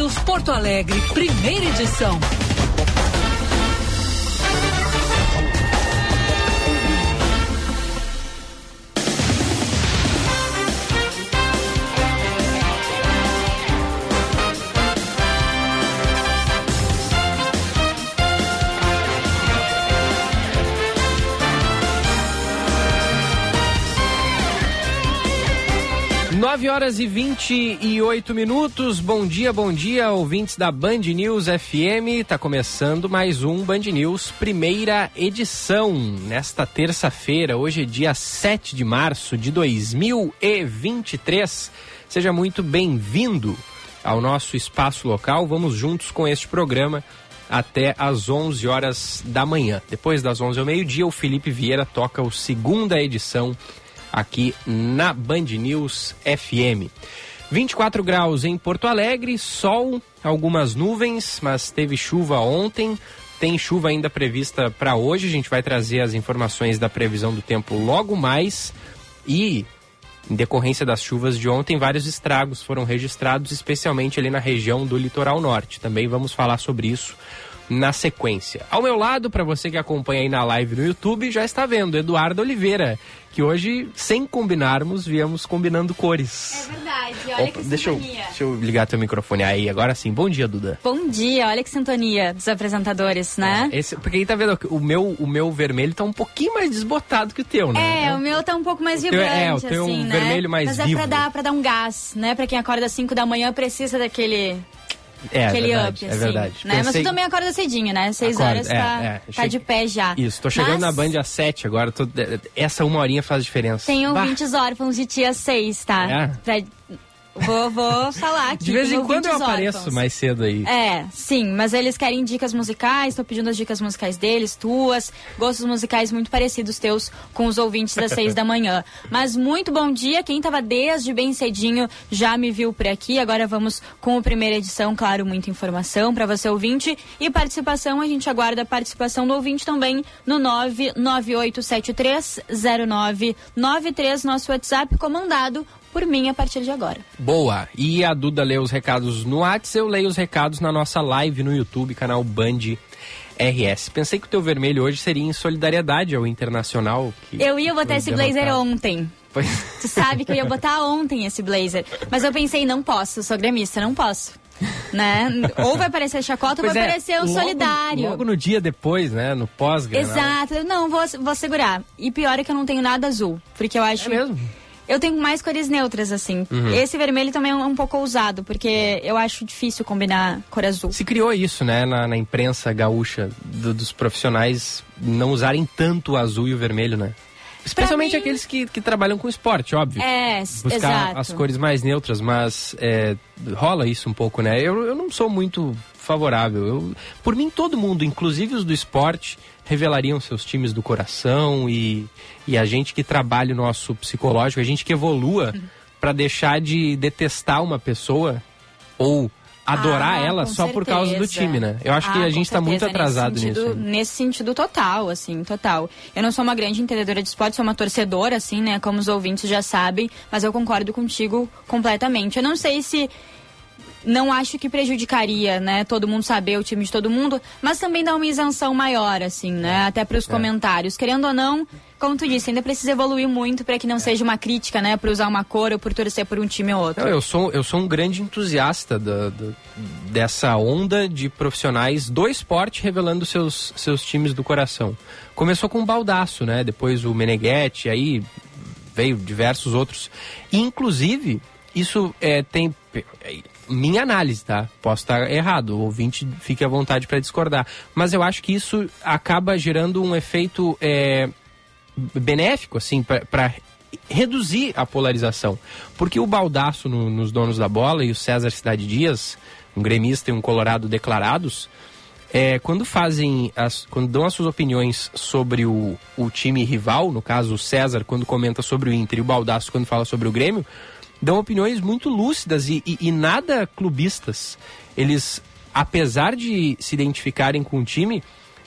News Porto Alegre, primeira edição. Horas e 28 minutos. Bom dia, bom dia, ouvintes da Band News FM. Tá começando mais um Band News, primeira edição. Nesta terça-feira, hoje é dia 7 de março de 2023. Seja muito bem-vindo ao nosso espaço local. Vamos juntos com este programa até às 11 horas da manhã. Depois das 11 ao meio-dia, o Felipe Vieira toca o segunda edição aqui na Band News FM. 24 graus em Porto Alegre, sol, algumas nuvens, mas teve chuva ontem. Tem chuva ainda prevista para hoje. A gente vai trazer as informações da previsão do tempo logo mais. E, em decorrência das chuvas de ontem, vários estragos foram registrados, especialmente ali na região do litoral norte. Também vamos falar sobre isso na sequência. Ao meu lado, para você que acompanha aí na live no YouTube, já está vendo Eduardo Oliveira, que hoje, sem combinarmos, viemos combinando cores. É verdade, olha Opa, que deixa sintonia. Eu, deixa eu ligar teu microfone aí, agora sim. Bom dia, Duda. Bom dia, olha que sintonia dos apresentadores, né? É, esse, porque aí tá vendo, o meu, o meu vermelho tá um pouquinho mais desbotado que o teu, né? É, o meu tá um pouco mais vibrante, teu, é, o teu assim, um né? vermelho mais Mas vivo. é pra dar, pra dar um gás, né? Pra quem acorda às 5 da manhã precisa daquele é, aquele verdade, up, é assim. verdade. Né? Pensei... Mas tu também acorda cedinho, né? Seis Acordo, horas é, tá, é. tá de pé já. Isso, tô chegando Mas na Band às sete agora. Tô... Essa uma horinha faz diferença. Tem ouvintes órfãos de tia seis, tá? É? Pra Vou, vou falar aqui. De vez em quando eu órfãos. apareço mais cedo aí. É, sim, mas eles querem dicas musicais, tô pedindo as dicas musicais deles, tuas, gostos musicais muito parecidos teus com os ouvintes das seis da manhã. Mas muito bom dia, quem tava desde bem cedinho já me viu por aqui. Agora vamos com a primeira edição, claro, muita informação para você ouvinte e participação. A gente aguarda a participação do ouvinte também no 998730993, nosso WhatsApp comandado por mim a partir de agora. Boa. E a Duda lê os recados no WhatsApp, eu leio os recados na nossa live no YouTube, canal Band RS. Pensei que o teu vermelho hoje seria em solidariedade ao Internacional. eu ia botar esse derrotado. blazer ontem. Pois... Tu sabe que eu ia botar ontem esse blazer. Mas eu pensei, não posso, sou gremista, não posso. Né? Ou vai parecer chacota Pois ou vai é, parecer um logo- solidário. Logo no dia depois, né? No pós Exato. Não, vou, vou segurar. E pior é que eu não tenho nada azul. Porque eu acho. É mesmo? Eu tenho mais cores neutras, assim. Uhum. Esse vermelho também é um, pouco ousado, porque eu acho difícil combinar cor azul. Se criou isso, né, na, na imprensa gaúcha, do- dos profissionais não usarem tanto o azul e o vermelho, né? Especialmente mim- aqueles que, que trabalham com esporte, óbvio. É, Buscar exato. as cores mais neutras, mas é, rola isso um pouco, né? Eu, eu não sou muito favorável. Eu, por mim, todo mundo, inclusive os do esporte, revelariam seus times do coração e, e a gente que trabalha o nosso psicológico, a gente que evolua Uhum. para deixar de detestar uma pessoa ou adorar Ah, ela só por causa do certeza. time, né? Eu acho que Ah, a com gente está muito certeza, atrasado nesse sentido, nisso. né? Nesse sentido total, assim, total. Eu não sou uma grande entendedora de esporte, sou uma torcedora, assim, né? Como os ouvintes já sabem, mas eu concordo contigo completamente. Eu não sei se não acho que prejudicaria, né, todo mundo saber o time de todo mundo, mas também dá uma isenção maior, assim, né, até para os É. comentários. Querendo ou não, como tu disse, ainda precisa evoluir muito para que não seja uma crítica, né, por usar uma cor ou por torcer por um time ou outro. Não, eu sou, eu sou um grande entusiasta da- da- dessa onda de profissionais do esporte revelando seus, seus times do coração. Começou com o Baldaço, né? Depois o Meneghetti, aí veio diversos outros. Inclusive, isso é, tem. Minha análise, tá? Posso estar errado, o ouvinte fique à vontade para discordar. Mas eu acho que isso acaba gerando um efeito é, benéfico, assim, para reduzir a polarização. Porque o Baldaço no- nos donos da bola e o César Cidade Dias, um gremista e um colorado declarados, é, quando fazem as, quando dão as suas opiniões sobre o, o time rival, no caso o César quando comenta sobre o Inter e o Baldaço quando fala sobre o Grêmio, dão opiniões muito lúcidas e, e- e nada clubistas. Eles, apesar de se identificarem com o time,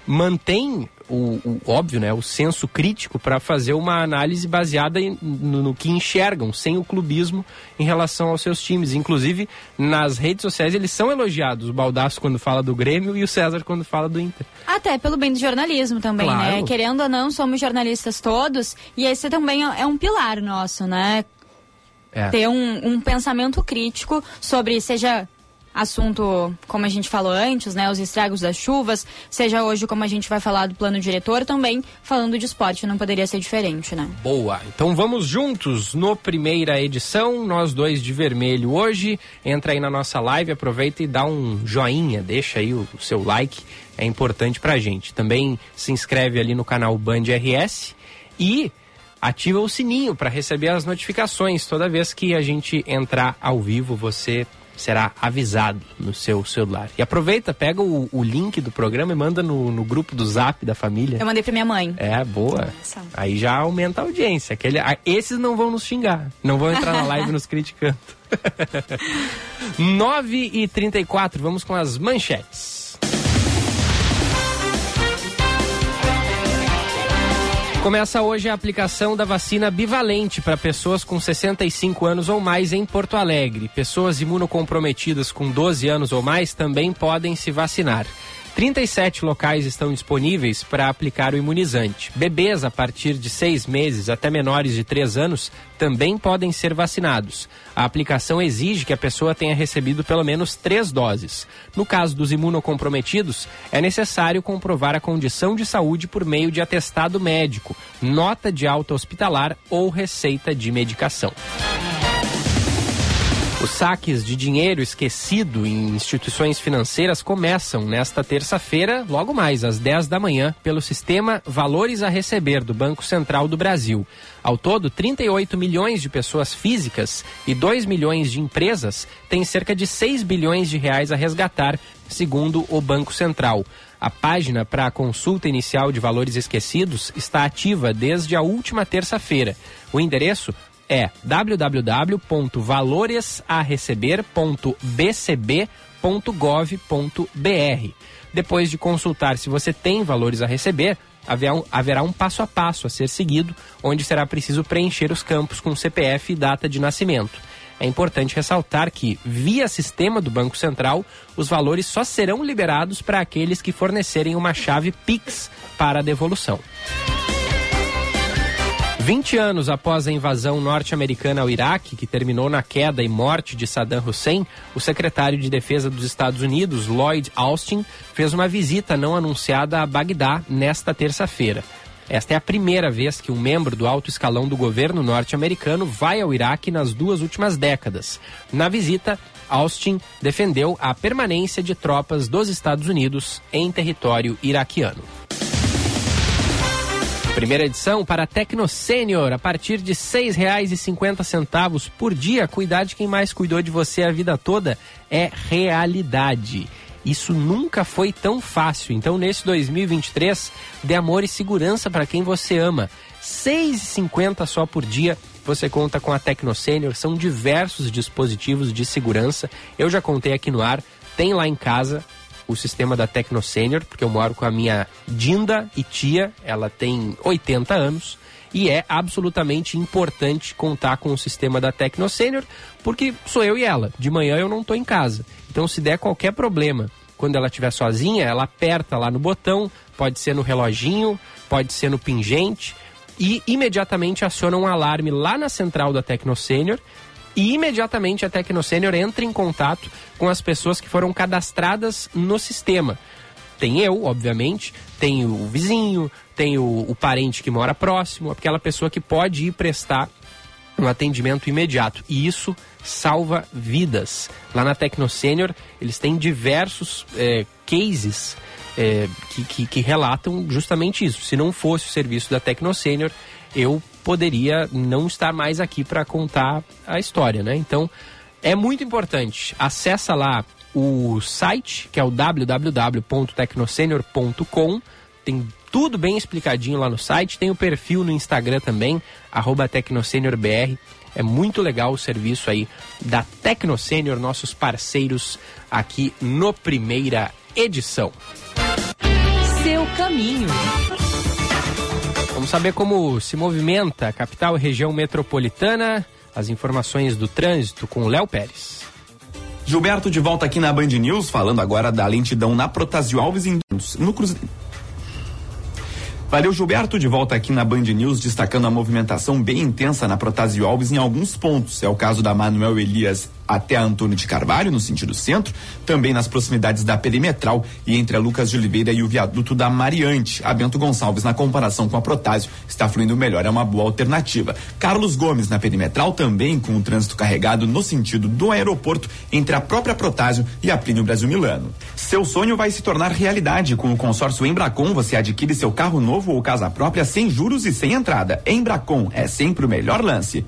mantêm o, o óbvio, né, o senso crítico para fazer uma análise baseada em, no, no, que enxergam, sem o clubismo em relação aos seus times. Inclusive, nas redes sociais eles são elogiados, o Baldasso quando fala do Grêmio e o César quando fala do Inter. Até pelo bem do jornalismo também, né? claro. né? Querendo ou não, somos jornalistas todos e esse também é, é um pilar nosso, né? É. Ter um, um pensamento crítico sobre, seja assunto, como a gente falou antes, né, os estragos das chuvas, seja hoje como a gente vai falar do plano diretor também, falando de esporte, não poderia ser diferente, né? Boa. Então vamos juntos no primeira edição, nós dois de vermelho hoje. Entra aí na nossa live, aproveita e dá um joinha, deixa aí o, o seu like, é importante pra gente. Também se inscreve ali no canal Band RS e ativa o sininho para receber as notificações toda vez que a gente entrar ao vivo, você será avisado no seu celular. E aproveita, pega o, o link do programa e manda no, no, grupo do Zap da família. Eu mandei pra minha mãe. É, boa. Nossa. Aí já aumenta a audiência. Aquele, esses não vão nos xingar, não vão entrar na live nos criticando. 9 e 34 vamos com as manchetes. Começa hoje a aplicação da vacina bivalente para pessoas com 65 anos ou mais em Porto Alegre. Pessoas imunocomprometidas com 12 anos ou mais também podem se vacinar. 37 locais estão disponíveis para aplicar o imunizante. Bebês a partir de seis meses até menores de três anos também podem ser vacinados. A aplicação exige que a pessoa tenha recebido pelo menos três doses. No caso dos imunocomprometidos, é necessário comprovar a condição de saúde por meio de atestado médico, nota de alta hospitalar ou receita de medicação. Os saques de dinheiro esquecido em instituições financeiras começam nesta terça-feira, logo mais às 10 da manhã, pelo sistema Valores a Receber do Banco Central do Brasil. Ao todo, 38 milhões de pessoas físicas e 2 milhões de empresas têm cerca de 6 bilhões de reais a resgatar, segundo o Banco Central. A página para a consulta inicial de valores esquecidos está ativa desde a última terça-feira. O endereço é www.valoresareceber.bcb.gov.br. Depois de consultar se você tem valores a receber, haverá um passo a passo a ser seguido, onde será preciso preencher os campos com CPF e data de nascimento. É importante ressaltar que, via sistema do Banco Central, os valores só serão liberados para aqueles que fornecerem uma chave Pix para a devolução. 20 anos após a invasão norte-americana ao Iraque, que terminou na queda e morte de Saddam Hussein, o secretário de Defesa dos Estados Unidos, Lloyd Austin, fez uma visita não anunciada a Bagdá nesta terça-feira. Esta é a primeira vez que um membro do alto escalão do governo norte-americano vai ao Iraque nas duas últimas décadas. Na visita, Austin defendeu a permanência de tropas dos Estados Unidos em território iraquiano. Primeira edição para Tecno Sênior, a partir de R$ 6,50 por dia. Cuidar de quem mais cuidou de você a vida toda é realidade. Isso nunca foi tão fácil. Então, nesse 2023, dê amor e segurança para quem você ama. R$ 6,50 só por dia. Você conta com a Tecno Sênior. São diversos dispositivos de segurança. Eu já contei aqui no ar. Tem lá em casa o sistema da Tecno Senior, porque eu moro com a minha Dinda e tia, ela tem 80 anos, e é absolutamente importante contar com o sistema da Tecno Senior, porque sou eu e ela. De manhã eu não estou em casa. Então, se der qualquer problema, quando ela estiver sozinha, ela aperta lá no botão, pode ser no reloginho, pode ser no pingente, e imediatamente aciona um alarme lá na central da Tecno Senior e imediatamente a Tecnosênior entra em contato com as pessoas que foram cadastradas no sistema. Tem eu, obviamente, tem o vizinho, tem o, o parente que mora próximo, aquela pessoa que pode ir prestar um atendimento imediato. E isso salva vidas. Lá na Tecnosênior, eles têm diversos é, cases é, que, que, que, relatam justamente isso. Se não fosse o serviço da Tecnosênior, eu poderia não estar mais aqui para contar a história, né? Então, é muito importante. Acessa lá o site, que é o www.tecnosenior.com. Tem tudo bem explicadinho lá no site. Tem o perfil no Instagram também, arroba TecnoSeniorBR. É muito legal o serviço aí da Tecnosenior, nossos parceiros aqui no Primeira Edição. Seu caminho. Vamos saber como se movimenta a capital e região metropolitana. As informações do trânsito com Léo Pérez. Gilberto de volta aqui na Band News, falando agora da lentidão na Protásio Alves em, no Cruzeiro. Valeu, Gilberto, de volta aqui na Band News, destacando a movimentação bem intensa na Protásio Alves em alguns pontos. É o caso da Manuel Elias até a Antônio de Carvalho, no sentido centro, também nas proximidades da Perimetral e entre a Lucas de Oliveira e o viaduto da Mariante. A Bento Gonçalves, na comparação com a Protásio, está fluindo melhor, é uma boa alternativa. Carlos Gomes, na Perimetral, também com o trânsito carregado no sentido do aeroporto entre a própria Protásio e a Plínio Brasil Milano. Seu sonho vai se tornar realidade. Com o consórcio Embracon, você adquire seu carro novo ou casa própria sem juros e sem entrada. Embracon é sempre o melhor lance.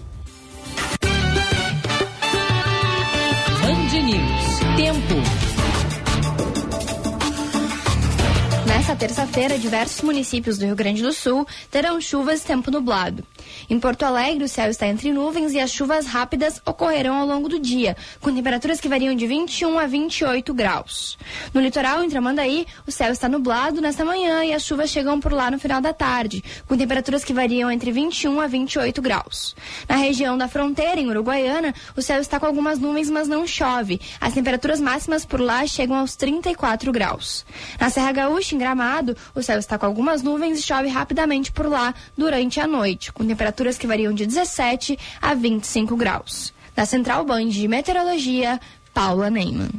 Terça-feira, diversos municípios do Rio Grande do Sul terão chuvas e tempo nublado. Em Porto Alegre, o céu está entre nuvens e as chuvas rápidas ocorrerão ao longo do dia, com temperaturas que variam de 21 a 28 graus. No litoral, em Tramandaí, o céu está nublado nesta manhã e as chuvas chegam por lá no final da tarde, com temperaturas que variam entre 21 a 28 graus. Na região da fronteira, em Uruguaiana, o céu está com algumas nuvens, mas não chove. As temperaturas máximas por lá chegam aos 34 graus. Na Serra Gaúcha, em Gramado, o céu está com algumas nuvens e chove rapidamente por lá durante a noite, com temperaturas que variam de 17 a 25 graus. Da Central Band de Meteorologia, Paula Neyman.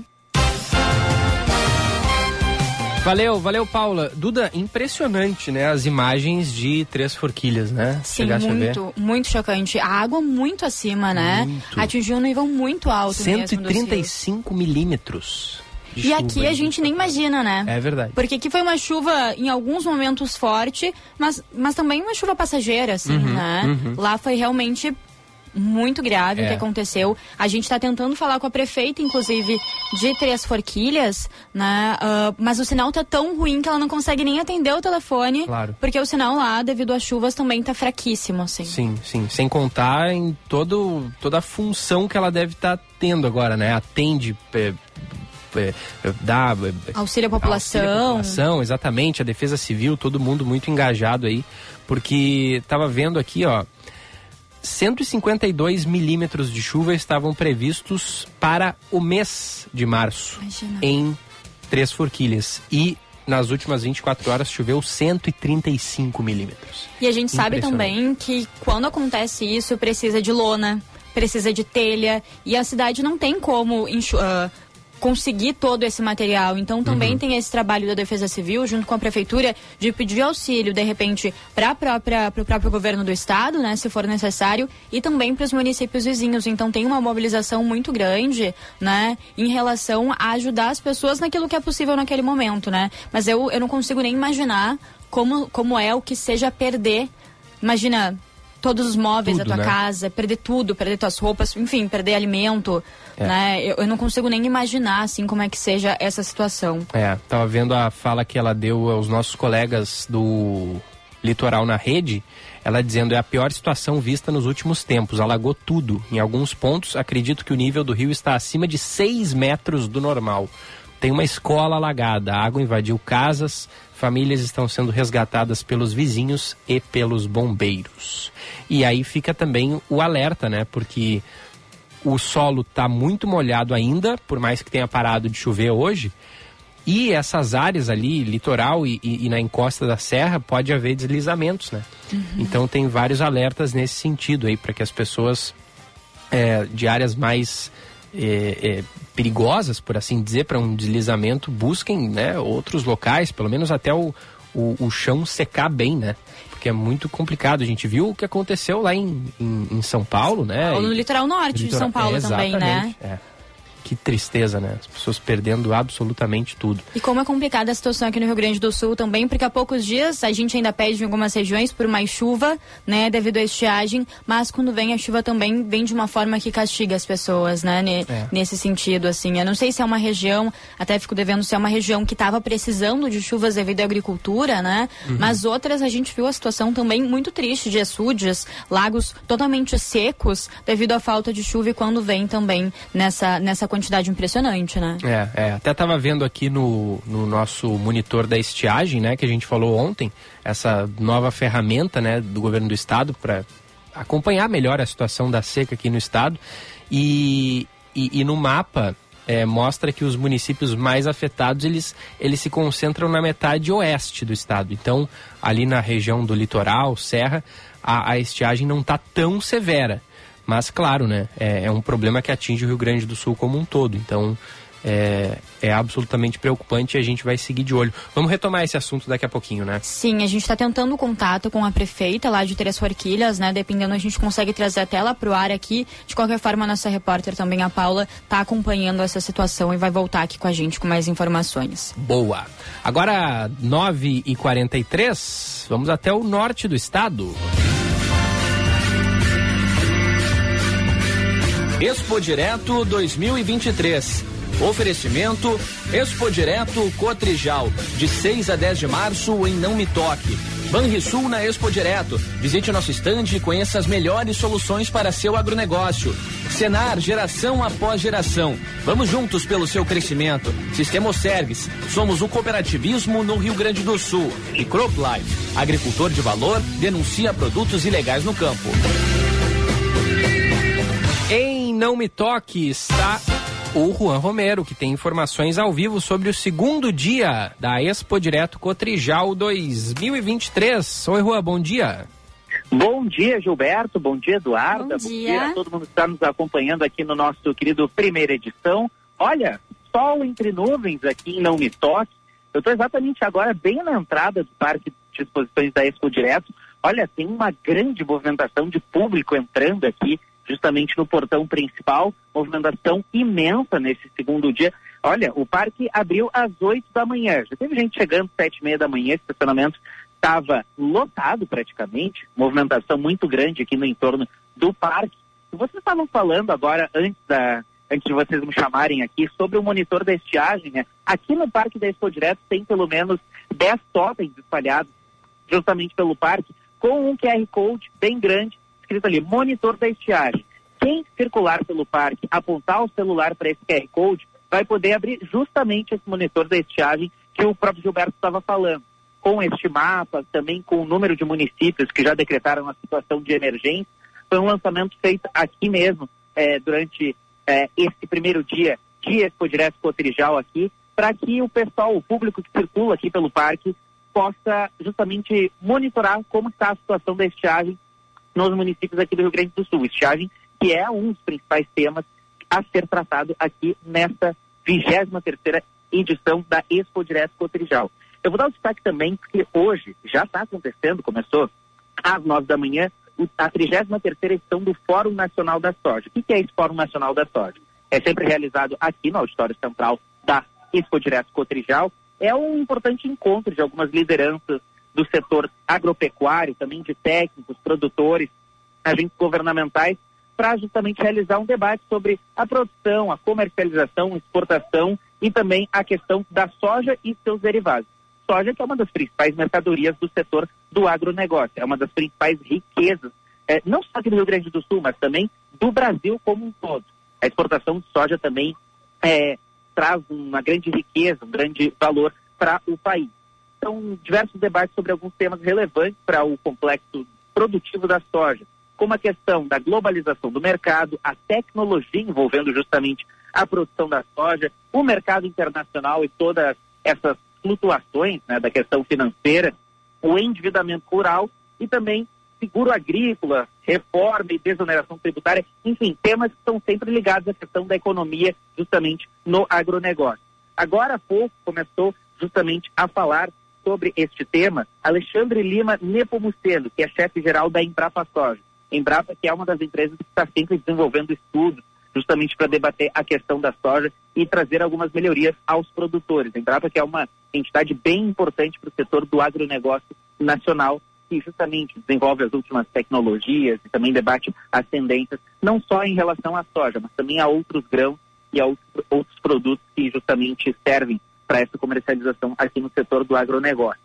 Valeu, valeu, Paula. Duda, impressionante, né? As imagens de Três Forquilhas, né? Sim, Chegaste muito, muito chocante. A água muito acima, né? Muito. Atingiu um nível muito alto mesmo dos rios. 135 milímetros. E chuva aqui a gente nem imagina, né? É verdade. Porque aqui foi uma chuva em alguns momentos forte, mas, mas também uma chuva passageira, assim, Uhum, né? Lá foi realmente muito grave o É. que aconteceu. A gente está tentando falar com a prefeita, inclusive, de Três Forquilhas, né? Ah, mas o sinal tá tão ruim que ela não consegue nem atender o telefone. Claro. Porque o sinal lá, devido às chuvas, também tá fraquíssimo, assim. Sim, sim. Sem contar em todo, toda a função que ela deve estar tendo agora, né? Atende, é, é, é, dá é, Auxílio à população. Auxílio à população, exatamente, a defesa civil, todo mundo muito engajado aí, porque estava vendo aqui, ó, 152 milímetros de chuva estavam previstos para o mês de março Imagina. em Três Forquilhas e nas últimas 24 horas choveu 135 milímetros. E a gente sabe também que quando acontece isso, precisa de lona, precisa de telha, e a cidade não tem como ah, conseguir todo esse material. Então também Uhum. tem esse trabalho da Defesa Civil, junto com a Prefeitura, de pedir auxílio, de repente, para o próprio governo do Estado, né, se for necessário, e também para os municípios vizinhos. Então tem uma mobilização muito grande, né, em relação a ajudar as pessoas naquilo que é possível naquele momento, né? Mas eu, eu não consigo nem imaginar como, como é o que seja perder. Imagina todos os móveis Tudo, da tua né? casa, perder tudo, perder tuas roupas, enfim, perder alimento, É. né? Eu, eu não consigo nem imaginar, assim, como é que seja essa situação. É, tava vendo a fala que ela deu aos nossos colegas do Litoral na Rede, ela dizendo é a pior situação vista nos últimos tempos, alagou tudo. Em alguns pontos, acredito que o nível do rio está acima de 6 metros do normal. Tem uma escola alagada, a água invadiu casas, famílias estão sendo resgatadas pelos vizinhos e pelos bombeiros. E aí fica também o alerta, né? Porque o solo está muito molhado ainda, por mais que tenha parado de chover hoje. E essas áreas ali, litoral e, e- e na encosta da serra, pode haver deslizamentos, né? Então tem vários alertas nesse sentido aí, para que as pessoas é, de áreas mais é, é, perigosas, por assim dizer, para um deslizamento, busquem né, outros locais, pelo menos até o, o, o chão secar bem, né? Porque é muito complicado. A gente viu o que aconteceu lá em, em, em São Paulo, né? Ou no E- litoral norte de Litoral- São Paulo é, também, né? é. Que tristeza, né? As pessoas perdendo absolutamente tudo. E como é complicada a situação aqui no Rio Grande do Sul também, porque há poucos dias a gente ainda pede em algumas regiões por mais chuva, né, devido à estiagem, mas quando vem a chuva também vem de uma forma que castiga as pessoas, né, ne- É. nesse sentido, assim. Eu não sei se é uma região, até fico devendo se é uma região que estava precisando de chuvas devido à agricultura, né, mas outras a gente viu a situação também muito triste de açudes, lagos totalmente secos devido à falta de chuva e quando vem também nessa, nessa quantidade impressionante, né? É, é. Até estava vendo aqui no, no nosso monitor da estiagem, né, que a gente falou ontem, essa nova ferramenta, né, do governo do estado para acompanhar melhor a situação da seca aqui no estado. E, e, e no mapa é, mostra que os municípios mais afetados eles, eles se concentram na metade oeste do estado. Então, ali na região do litoral, serra, a, a estiagem não está tão severa. Mas, claro, né, é, é, um problema que atinge o Rio Grande do Sul como um todo. Então, é, é, absolutamente preocupante e a gente vai seguir de olho. Vamos retomar esse assunto daqui a pouquinho, né? Sim, a gente está tentando contato com a prefeita lá de Três Forquilhas, né? Dependendo, a gente consegue trazer a tela para o ar aqui. De qualquer forma, a nossa repórter também, a Paula, está acompanhando essa situação e vai voltar aqui com a gente com mais informações. Boa. Agora, 9h43, vamos até o norte do estado. Expo Direto 2023. Oferecimento Expo Direto Cotrijal, de 6 a 10 de março em Não Me Toque. Banrisul na Expo Direto. Visite nosso estande e conheça as melhores soluções para seu agronegócio. Senar, geração após geração. Vamos juntos pelo seu crescimento. Sistema Service. Somos o cooperativismo no Rio Grande do Sul. E Crop Life. Agricultor de valor denuncia produtos ilegais no campo. Não Me Toque está o Juan Romero, que tem informações ao vivo sobre o segundo dia da Expo Direto Cotrijal 2023. Oi, Juan, bom dia. Bom dia, Gilberto. Bom dia, Eduarda. Bom dia. Bom dia a todo mundo que está nos acompanhando aqui no nosso querido primeira edição. Olha, sol entre nuvens aqui em Não Me Toque. Eu estou exatamente agora bem na entrada do Parque de Exposições da Expo Direto. Olha, tem uma grande movimentação de público entrando aqui justamente no portão principal, movimentação imensa nesse segundo dia. Olha, o parque abriu às 8 da manhã, já teve gente chegando às 7 e meia da manhã, esse estacionamento estava lotado praticamente, movimentação muito grande aqui no entorno do parque. Vocês estavam falando agora, antes da, antes de vocês me chamarem aqui, sobre o monitor da estiagem, né? Aqui no Parque da Expo Direto tem pelo menos 10 totens espalhados justamente pelo parque, com um QR Code bem grande escrito ali, monitor da estiagem. Quem circular pelo parque, apontar o celular para esse QR Code, vai poder abrir justamente esse monitor da estiagem que o próprio Gilberto estava falando. Com este mapa, também com o número de municípios que já decretaram a situação de emergência, foi um lançamento feito aqui mesmo, é, durante é, esse primeiro dia de Expo Direto Cotrijal aqui, para que o pessoal, o público que circula aqui pelo parque, possa justamente monitorar como está a situação da estiagem nos municípios aqui do Rio Grande do Sul. Estiagem, que é um dos principais temas a ser tratado aqui nesta 23 edição da Expo Direto Cotrijal. Eu vou dar o um destaque também, porque hoje já está acontecendo, começou às nove da manhã, a 33 edição do Fórum Nacional da Soja. O que é esse Fórum Nacional da Soja? É sempre realizado aqui no Auditório Central da Expo Direto Cotrijal. É um importante encontro de algumas lideranças do setor agropecuário, também de técnicos, produtores, agentes governamentais, para justamente realizar um debate sobre a produção, a comercialização, exportação e também a questão da soja e seus derivados. Soja que é uma das principais mercadorias do setor do agronegócio, é uma das principais riquezas, é, não só aqui do Rio Grande do Sul, mas também do Brasil como um todo. A exportação de soja também é, traz uma grande riqueza, um grande valor para o país são diversos debates sobre alguns temas relevantes para o complexo produtivo da soja, como a questão da globalização do mercado, a tecnologia envolvendo justamente a produção da soja, o mercado internacional e todas essas flutuações né, da questão financeira, o endividamento rural e também seguro agrícola, reforma e desoneração tributária, enfim, temas que estão sempre ligados à questão da economia, justamente no agronegócio. Agora há pouco começou justamente a falar sobre este tema Alexandre Lima Nepomuceno, que é chefe-geral da Embrapa Soja. Embrapa, que é uma das empresas que está sempre desenvolvendo estudos justamente para debater a questão da soja e trazer algumas melhorias aos produtores. Embrapa, que é uma entidade bem importante para o setor do agronegócio nacional, que justamente desenvolve as últimas tecnologias e também debate as tendências, não só em relação à soja, mas também a outros grãos e a outros produtos que justamente servem para essa comercialização aqui no setor do agronegócio.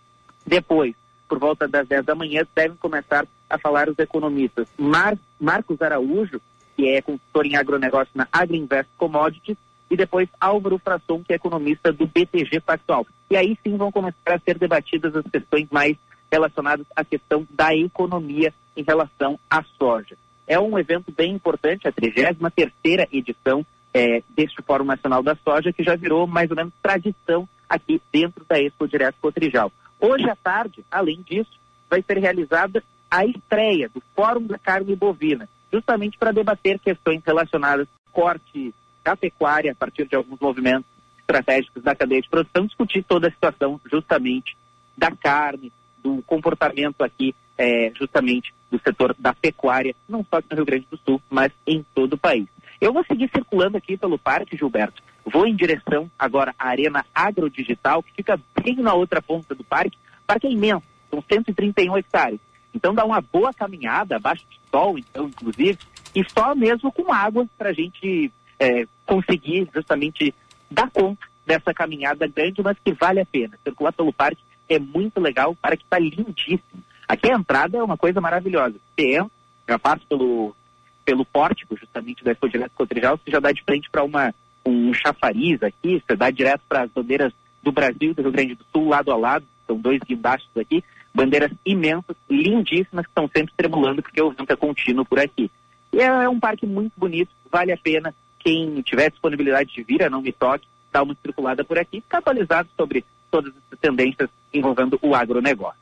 Depois, por volta das 10 da manhã, devem começar a falar os economistas Mar Marcos Araújo, que é consultor em agronegócio na Agriinvest Commodities, e depois Álvaro Frasson, que é economista do BTG Pactual. E aí sim vão começar a ser debatidas as questões mais relacionadas à questão da economia em relação à soja. É um evento bem importante, a 33ª edição é, deste Fórum Nacional da Soja, que já virou mais ou menos tradição aqui dentro da Expo Direto Cotrijal. Hoje à tarde, além disso, vai ser realizada a estreia do Fórum da Carne Bovina, justamente para debater questões relacionadas ao corte da pecuária a partir de alguns movimentos estratégicos da cadeia de produção, discutir toda a situação justamente da carne, do comportamento aqui, é, justamente do setor da pecuária, não só aqui no Rio Grande do Sul, mas em todo o país. Eu vou seguir circulando aqui pelo parque, Gilberto. Vou em direção agora à Arena Agrodigital, que fica bem na outra ponta do parque. O parque é imenso, são 131 hectares. Então dá uma boa caminhada, abaixo de sol, então, inclusive, e só mesmo com água para a gente é, conseguir justamente dar conta dessa caminhada grande, mas que vale a pena. Circular pelo parque é muito legal, o parque está lindíssimo. Aqui a entrada é uma coisa maravilhosa. Você entra, já passa pelo, pelo pórtico, justamente da Expo Direto Cotrijal, você já dá de frente para uma um chafariz aqui, você dá direto para as bandeiras do Brasil e do Rio Grande do Sul, lado a lado, são dois guindastes aqui, bandeiras imensas, lindíssimas, que estão sempre tremulando, porque o vento é contínuo por aqui. E é, é um parque muito bonito, vale a pena, quem tiver disponibilidade de vir a Não Me Toque, dar uma circulada por aqui, ficar atualizado sobre todas as tendências envolvendo o agronegócio.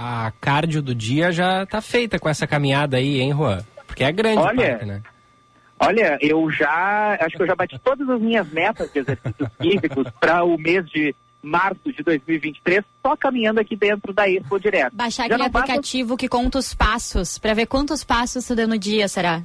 A cardio do dia já está feita com essa caminhada aí, hein, Juan? Porque é grande Olha, o parque, né? Olha, eu já acho que eu já bati todas as minhas metas de exercícios físicos para o mês de março de 2023, só caminhando aqui dentro da Expo direto. Baixar Já aquele não basta- aplicativo que conta os passos, para ver quantos passos tu deu no dia, será?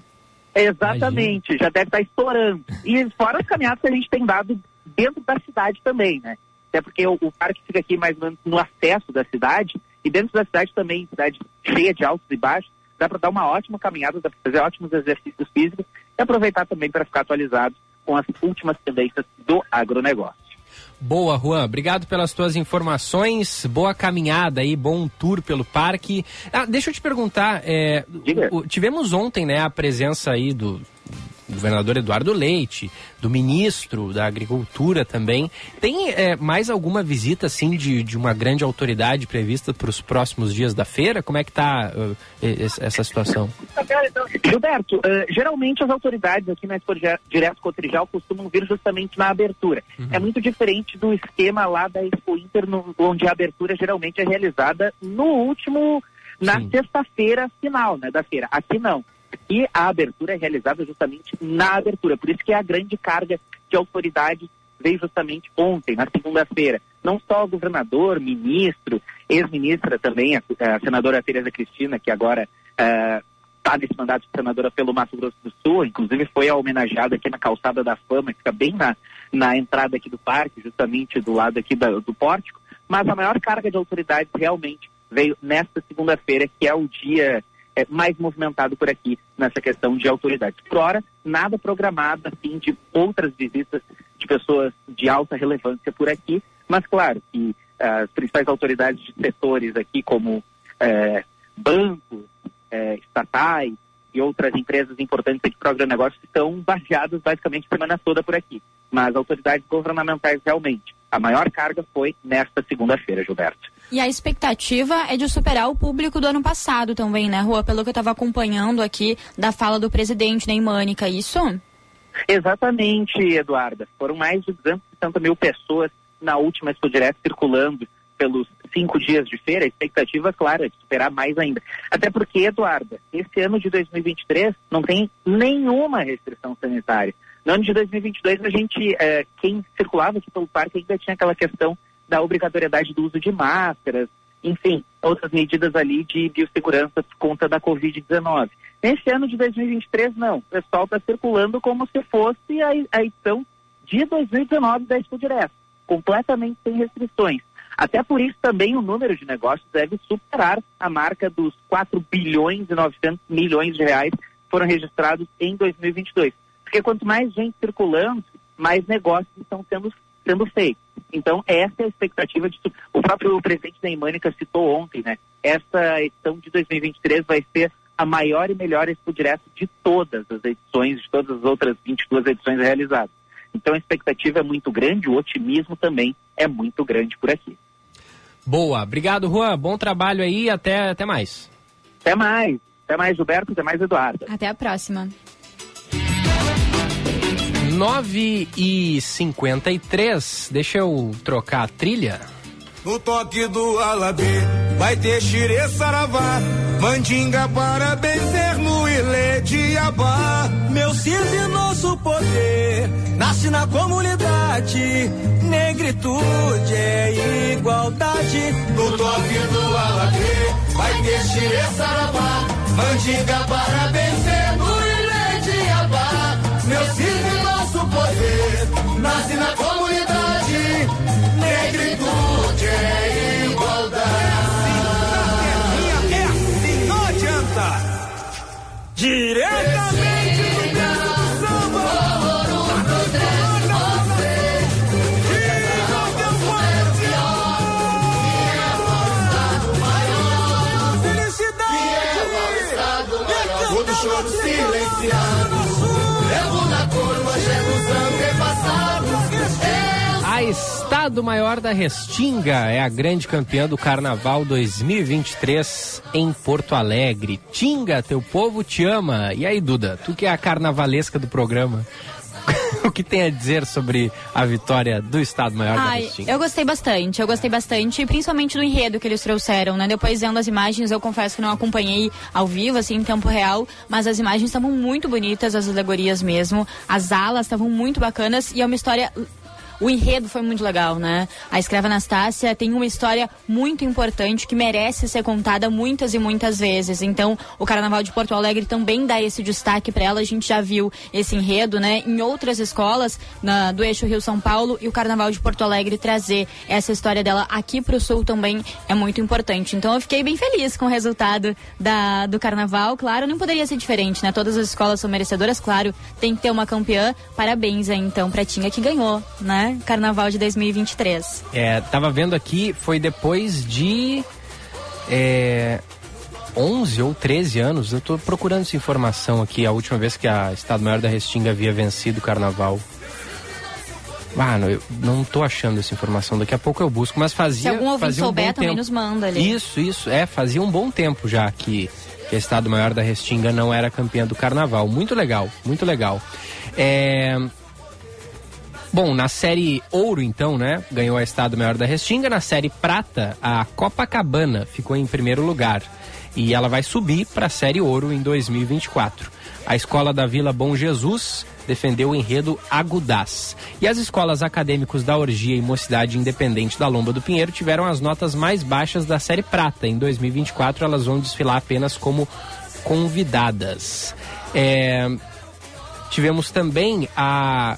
Exatamente, já deve estar estourando. E fora as caminhadas que a gente tem dado dentro da cidade também, né? Até porque o, o parque fica aqui mais ou menos no acesso da cidade, e dentro da cidade também, cidade cheia de altos e baixos, dá para dar uma ótima caminhada, dá para fazer ótimos exercícios físicos e aproveitar também para ficar atualizado com as últimas tendências do agronegócio. Boa, Juan. Obrigado pelas tuas informações. Boa caminhada aí, bom tour pelo parque. Ah, deixa eu te perguntar, é, o- tivemos ontem, né, a presença aí do governador Eduardo Leite, do ministro da Agricultura também. Tem é, mais alguma visita, assim, de, de uma grande autoridade prevista para os próximos dias da feira? Como é que está essa situação? Gilberto, eh, geralmente as autoridades aqui na Expo Dire- Direto Cotrijal costumam vir justamente na abertura. É muito diferente do esquema lá da Expo Inter, no- onde a abertura geralmente é realizada no último, na sexta-feira final né, da feira. Aqui não. Aqui a abertura é realizada justamente na abertura. Por isso que a grande carga de autoridades veio justamente ontem, na segunda-feira. Não só o governador, ministro, ex-ministra também, a, a senadora Tereza Cristina, que agora está nesse mandato de senadora pelo Mato Grosso do Sul, inclusive foi homenageada aqui na Calçada da Fama, que fica bem na, na entrada aqui do parque, justamente do lado aqui da- do pórtico, mas a maior carga de autoridades realmente veio nesta segunda-feira, que é o dia é, mais movimentado por aqui nessa questão de autoridades. Por hora, nada programado assim de outras visitas de pessoas de alta relevância por aqui, mas claro que ah, as principais autoridades de setores aqui, como eh, bancos, eh, estatais e outras empresas importantes aqui para o agronegócio, estão baseadas basicamente a semana toda por aqui. Mas autoridades governamentais realmente. A maior carga foi nesta segunda-feira, Gilberto. E a expectativa é de superar o público do ano passado também, né, Rua? Pelo que eu estava acompanhando aqui da fala do presidente da Imânica, isso? Exatamente, Eduarda. Foram mais de 260 mil pessoas na última Expo Direto circulando pelos cinco dias de feira. A expectativa, claro, é de superar mais ainda. Até porque, Eduarda, esse ano de 2023 não tem nenhuma restrição sanitária. No ano de 2022, a gente, eh, quem circulava aqui pelo parque ainda tinha aquela questão da obrigatoriedade do uso de máscaras, enfim, outras medidas ali de biossegurança por conta da Covid-19. Nesse ano de 2023, não. O pessoal está circulando como se fosse a, a edição de 2019 da Expo Direto, completamente sem restrições. Até por isso também o número de negócios deve superar a marca dos 4 bilhões e 900 milhões de reais que foram registrados em 2022. Porque quanto mais gente circulando, mais negócios estão sendo, sendo feitos. Então, essa é a expectativa de. O próprio presidente da Imânica citou ontem, né? Essa edição de 2023 vai ser a maior e melhor Expo Direto de todas as edições, de todas as outras 22 edições realizadas. Então a expectativa é muito grande, o otimismo também é muito grande por aqui. Boa, obrigado Juan, bom trabalho aí, até, até mais. Até mais, até mais Gilberto, até mais Eduardo. Até a próxima. 9 e 53 deixa eu trocar a trilha. No toque do alabê, vai ter xire saravá, mandinga para benzer no ilê de abá. Meu CIS e nosso poder, nasce na comunidade, negritude é igualdade. No toque do alabê, vai ter xire saravá, mandinga para benzer nasce na comunidade, negritude é igualdade. É assim, não adianta. Diretamente Estado Maior da Restinga é a grande campeã do Carnaval 2023 em Porto Alegre. Tinga, teu povo te ama. E aí, Duda, tu que é a carnavalesca do programa, o que tem a dizer sobre a vitória do Estado Maior da Ai, Restinga? eu gostei bastante, eu gostei bastante, principalmente do enredo que eles trouxeram, né? Depois vendo as imagens, eu confesso que não acompanhei ao vivo, assim, em tempo real, mas as imagens estavam muito bonitas, as alegorias mesmo, as alas estavam muito bacanas e é uma história o enredo foi muito legal, né? A escrava Anastácia tem uma história muito importante que merece ser contada muitas e muitas vezes. Então, o Carnaval de Porto Alegre também dá esse destaque para ela. A gente já viu esse enredo, né? Em outras escolas na, do eixo Rio-São Paulo e o Carnaval de Porto Alegre trazer essa história dela aqui para o Sul também é muito importante. Então, eu fiquei bem feliz com o resultado da, do Carnaval. Claro, não poderia ser diferente, né? Todas as escolas são merecedoras, claro. Tem que ter uma campeã. Parabéns aí, então, pra Tinha que ganhou, né? Carnaval de 2023. É, tava vendo aqui, foi depois de é, 11 ou 13 anos. Eu tô procurando essa informação aqui, a última vez que a Estado Maior da Restinga havia vencido o Carnaval. Ah, não, eu não tô achando essa informação. Daqui a pouco eu busco, mas fazia. Se algum ouvinte fazia souber, também nos manda ali. Isso, isso. É, fazia um bom tempo já que, que a Estado Maior da Restinga não era campeã do Carnaval. Muito legal, muito legal. É. Bom, na série Ouro, então, né? Ganhou a Estado Maior da Restinga. Na série Prata, a Copacabana ficou em primeiro lugar. E ela vai subir para a série Ouro em 2024. A escola da Vila Bom Jesus defendeu o enredo Agudaz. E as escolas acadêmicos da Orgia e Mocidade Independente da Lomba do Pinheiro tiveram as notas mais baixas da série Prata. Em 2024, elas vão desfilar apenas como convidadas. É, tivemos também a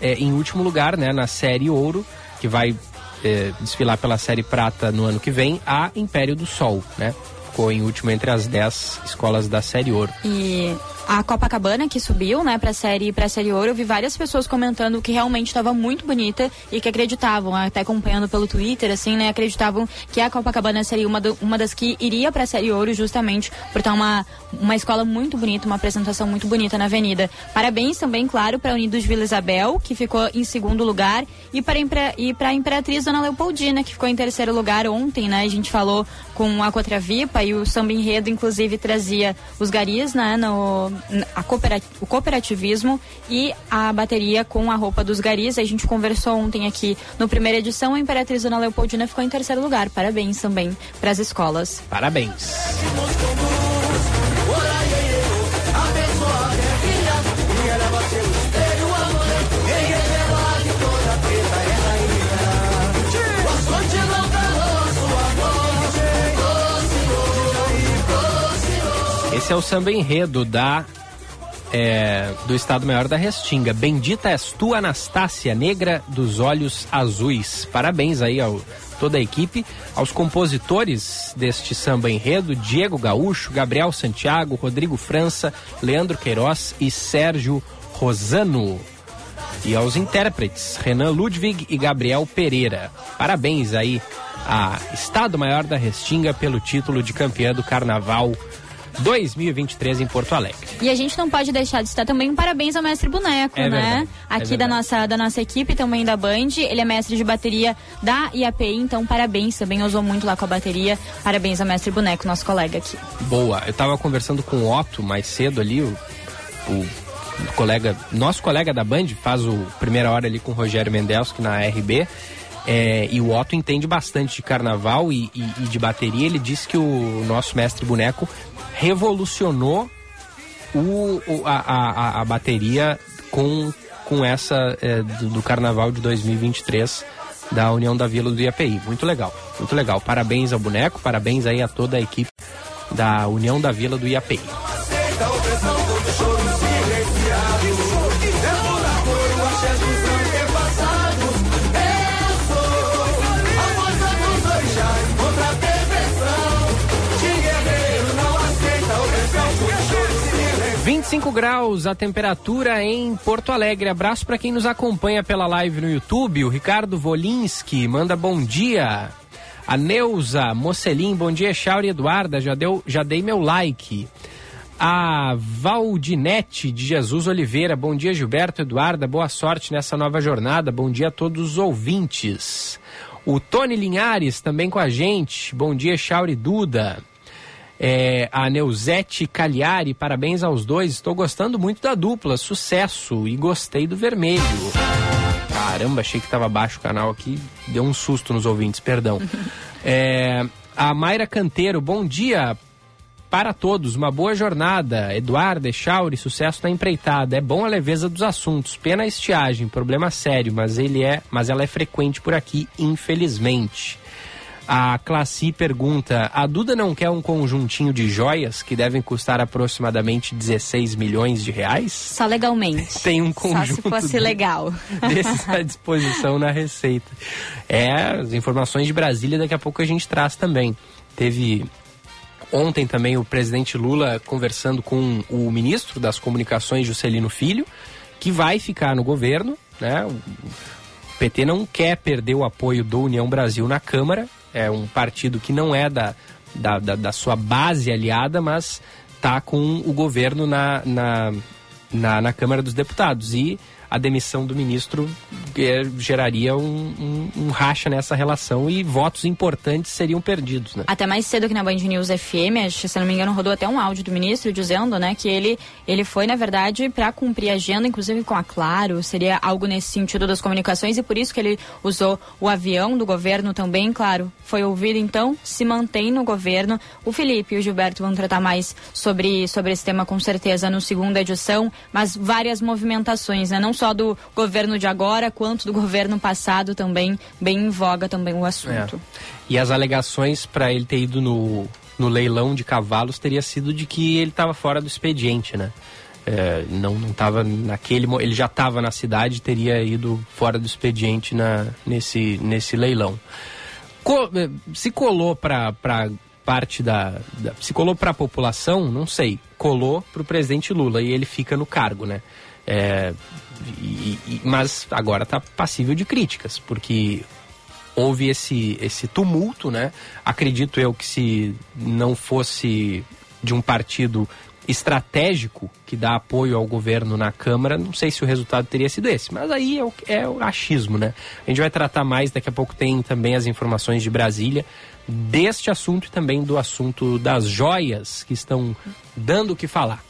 é, em último lugar, né, na série Ouro, que vai é, desfilar pela série Prata no ano que vem, a Império do Sol, né? Ficou em último entre as 10 escolas da série Ouro. E a Copacabana que subiu, né, pra série, pra série Ouro, eu vi várias pessoas comentando que realmente estava muito bonita e que acreditavam, até acompanhando pelo Twitter, assim, né, acreditavam que a Copacabana seria uma, do- uma das que iria pra série Ouro justamente por estar uma, uma escola muito bonita, uma apresentação muito bonita na avenida. Parabéns também, claro, para Unidos Vila Isabel, que ficou em segundo lugar, e para e pra Imperatriz Dona Leopoldina, que ficou em terceiro lugar ontem, né, a gente falou com a Cotravipa e o Samba Enredo, inclusive, trazia os garis, né, no, o cooperativismo e a bateria com a roupa dos garis. A gente conversou ontem aqui no primeira edição, a Imperatriz Dona Leopoldina ficou em terceiro lugar. Parabéns também para as escolas. Parabéns. Esse é o samba enredo da é, do Estado Maior da Restinga. Bendita és tu, Anastácia, negra dos olhos azuis. Parabéns aí ao toda a equipe, aos compositores deste samba enredo, Diego Gaúcho, Gabriel Santiago, Rodrigo França, Leandro Queiroz e Sérgio Rosano. E aos intérpretes, Renan Ludwig e Gabriel Pereira. Parabéns aí a Estado Maior da Restinga pelo título de campeã do Carnaval 2023 em Porto Alegre. E a gente não pode deixar de estar também um parabéns ao mestre Boneco, É né? verdade, é Aqui da verdade. nossa, da nossa equipe, também da Band. Ele é mestre de bateria da IAPI, então parabéns. Também usou muito lá com a bateria. Parabéns ao mestre Boneco, nosso colega aqui. Boa. Eu tava conversando com o Otto mais cedo ali, o, o colega, nosso colega da Band, faz o primeira hora ali com o Rogério Mendelski na RB. é, e o Otto entende bastante de carnaval e, e- e de bateria. Ele disse que o nosso mestre boneco revolucionou o, a- a- a bateria com, com essa é, do, do carnaval de 2023 da União da Vila do IAPI. Muito legal, muito legal. Parabéns ao boneco, parabéns aí a toda a equipe da União da Vila do IAPI. 25 graus a temperatura em Porto Alegre. Abraço para quem nos acompanha pela live no YouTube. O Ricardo Volinski manda bom dia. A Neuza Mocelim, bom dia, Chauri Eduarda, já, deu, já dei meu like. A Valdinete de Jesus Oliveira, bom dia, Gilberto Eduarda, boa sorte nessa nova jornada, bom dia a todos os ouvintes. O Tony Linhares também com a gente, bom dia, Chauri Duda. É, a Neuzete Cagliari, parabéns aos dois. Estou gostando muito da dupla, sucesso e gostei do vermelho. Caramba, achei que estava baixo o canal aqui, deu um susto nos ouvintes, perdão. É, a Mayra Canteiro, bom dia para todos, uma boa jornada. Eduardo, Echauri, sucesso na empreitada. É bom a leveza dos assuntos. Pena a estiagem, problema sério, mas ele é, mas ela é frequente por aqui, infelizmente. A Classi pergunta: a Duda não quer um conjuntinho de joias que devem custar aproximadamente 16 milhões de reais? Só legalmente. Tem um Só se conjunto fosse de- legal. desses à disposição na Receita. É, as informações de Brasília daqui a pouco a gente traz também. Teve ontem também o presidente Lula conversando com o ministro das Comunicações, Juscelino Filho, que vai ficar no governo, né? O PT não quer perder o apoio do União Brasil na Câmara, é um partido que não é da, da, da, da sua base aliada, mas está com o governo na, na, na, na Câmara dos Deputados. E a demissão do ministro eh, geraria um, um, um racha nessa relação e votos importantes seriam perdidos, né? Até mais cedo aqui na Band News FM, que, se não me engano, rodou até um áudio do ministro dizendo, né, que ele, ele foi, na verdade, para cumprir a agenda, inclusive com a Claro, seria algo nesse sentido das comunicações e por isso que ele usou o avião do governo também, claro. Foi ouvido, então, se mantém no governo. O Felipe e o Gilberto vão tratar mais sobre, sobre esse tema, com certeza, no segunda edição, mas várias movimentações, né, não só do governo de agora, quanto do governo passado também, bem em voga também o assunto. É. E as alegações para ele ter ido no, no leilão de cavalos teria sido de que ele estava fora do expediente, né? É, não não estava naquele ele já estava na cidade teria ido fora do expediente na nesse nesse leilão Co- eh, se colou para parte da, da se colou para a população não sei colou para o presidente Lula e ele fica no cargo né É, e- e- mas agora está passível de críticas porque houve esse, esse tumulto, né? Acredito eu que se não fosse de um partido estratégico que dá apoio ao governo na Câmara, não sei se o resultado teria sido esse. Mas aí é o, é o achismo, né? A gente vai tratar mais, daqui a pouco tem também as informações de Brasília deste assunto e também do assunto das joias que estão dando o que falar.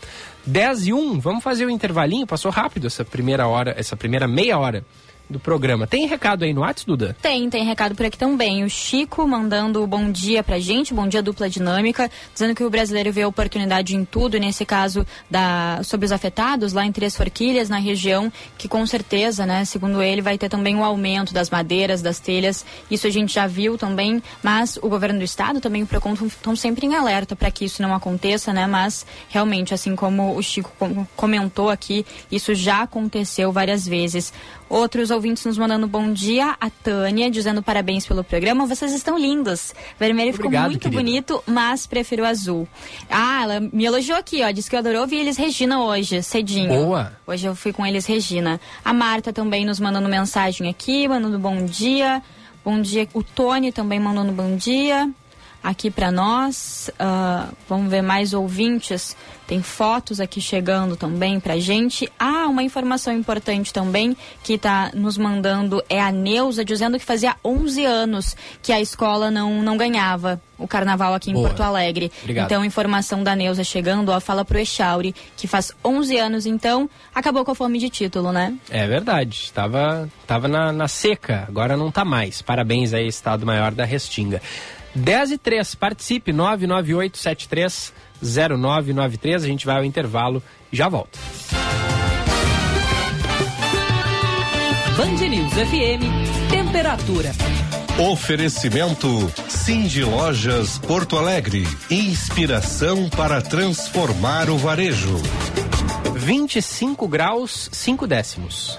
10 e 1, vamos fazer o intervalinho, passou rápido essa primeira hora, essa primeira meia hora do programa. Tem recado aí no WhatsApp, Duda? Tem, tem recado por aqui também. O Chico mandando bom dia pra gente, bom dia dupla dinâmica, dizendo que o brasileiro vê oportunidade em tudo, nesse caso da, sobre os afetados lá em Três Forquilhas, na região, que com certeza, né, segundo ele, vai ter também um aumento das madeiras, das telhas. Isso a gente já viu também, mas o governo do estado também o Procon estão sempre em alerta para que isso não aconteça, né? Mas realmente, assim como o Chico com- comentou aqui, isso já aconteceu várias vezes. Outros ouvintes nos mandando bom dia. A Tânia dizendo parabéns pelo programa. Vocês estão lindos. Vermelho ficou Obrigado, muito querida. bonito, mas prefiro o azul. Ah, ela me elogiou aqui, ó. Disse que adorou ouvir eles Regina hoje, cedinho. Boa. Hoje eu fui com eles Regina. A Marta também nos mandando mensagem aqui, mandando bom dia. Bom dia. O Tony também mandando bom dia. Aqui para nós. Uh, vamos ver mais ouvintes. Tem fotos aqui chegando também pra gente. Ah, uma informação importante também que está nos mandando é a Neuza dizendo que fazia 11 anos que a escola não, não ganhava o carnaval aqui em Boa. Porto Alegre. Obrigado. Então, informação da Neuza chegando, ó, fala pro Echauri, que faz 11 anos, então, acabou com a fome de título, né? É verdade, estava tava na, na seca, agora não tá mais. Parabéns aí, Estado Maior da Restinga. 10 e 3, participe, 998730993, a gente vai ao intervalo e já volta. Band News FM, temperatura. Oferecimento Cindy Lojas Porto Alegre. Inspiração para transformar o varejo. 25 graus, 5 décimos.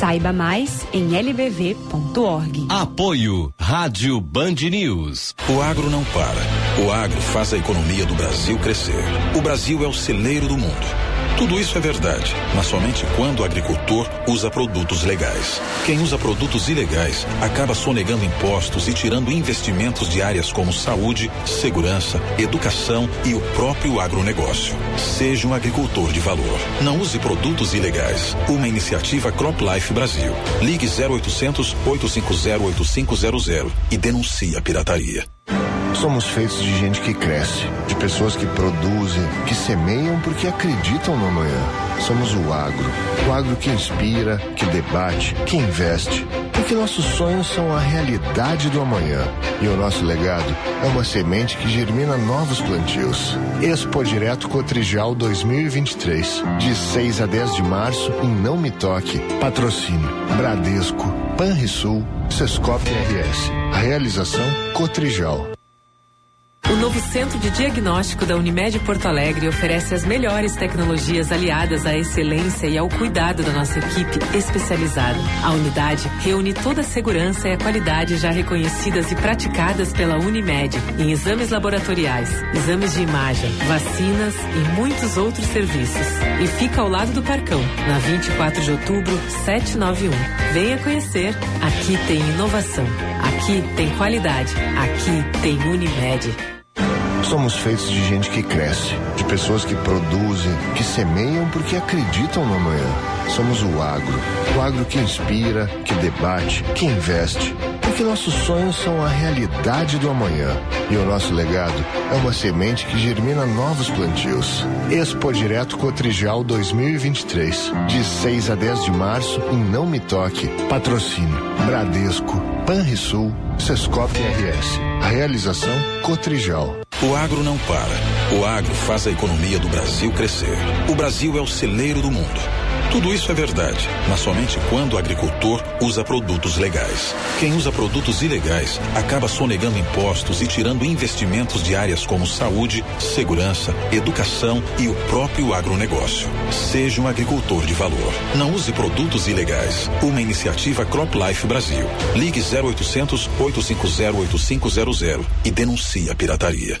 Saiba mais em lbv.org. Apoio Rádio Band News. O agro não para. O agro faz a economia do Brasil crescer. O Brasil é o celeiro do mundo. Tudo isso é verdade, mas somente quando o agricultor usa produtos legais. Quem usa produtos ilegais acaba sonegando impostos e tirando investimentos de áreas como saúde, segurança, educação e o próprio agronegócio. Seja um agricultor de valor. Não use produtos ilegais. Uma iniciativa CropLife Brasil. Ligue 0800 850 8500 e denuncie a pirataria. Somos feitos de gente que cresce, de pessoas que produzem, que semeiam porque acreditam no amanhã. Somos o agro. O agro que inspira, que debate, que investe. Porque nossos sonhos são a realidade do amanhã. E o nosso legado é uma semente que germina novos plantios. Expo Direto Cotrijal 2023. De 6 a 10 de março em Não Me Toque. Patrocínio Bradesco, Panrisul, Sescop RS. Realização Cotrijal. O novo Centro de Diagnóstico da Unimed Porto Alegre oferece as melhores tecnologias aliadas à excelência e ao cuidado da nossa equipe especializada. A unidade reúne toda a segurança e a qualidade já reconhecidas e praticadas pela Unimed em exames laboratoriais, exames de imagem, vacinas e muitos outros serviços. E fica ao lado do Parcão, na 24 de outubro, 791. Venha conhecer. Aqui tem inovação. Aqui tem qualidade. Aqui tem Unimed. Somos feitos de gente que cresce, de pessoas que produzem, que semeiam porque acreditam no amanhã. Somos o agro. O agro que inspira, que debate, que investe. Porque nossos sonhos são a realidade do amanhã. E o nosso legado é uma semente que germina novos plantios. Expo Direto Cotrijal 2023. De 6 a 10 de março em Não Me Toque. Patrocínio Bradesco, Panrisul, Sescop RS. Realização Cotrijal. O agro não para. O agro faz a economia do Brasil crescer. O Brasil é o celeiro do mundo. Tudo isso é verdade, mas somente quando o agricultor usa produtos legais. Quem usa produtos ilegais acaba sonegando impostos e tirando investimentos de áreas como saúde, segurança, educação e o próprio agronegócio. Seja um agricultor de valor. Não use produtos ilegais. Uma iniciativa CropLife Brasil. Ligue 0800 850 8500 e denuncie a pirataria.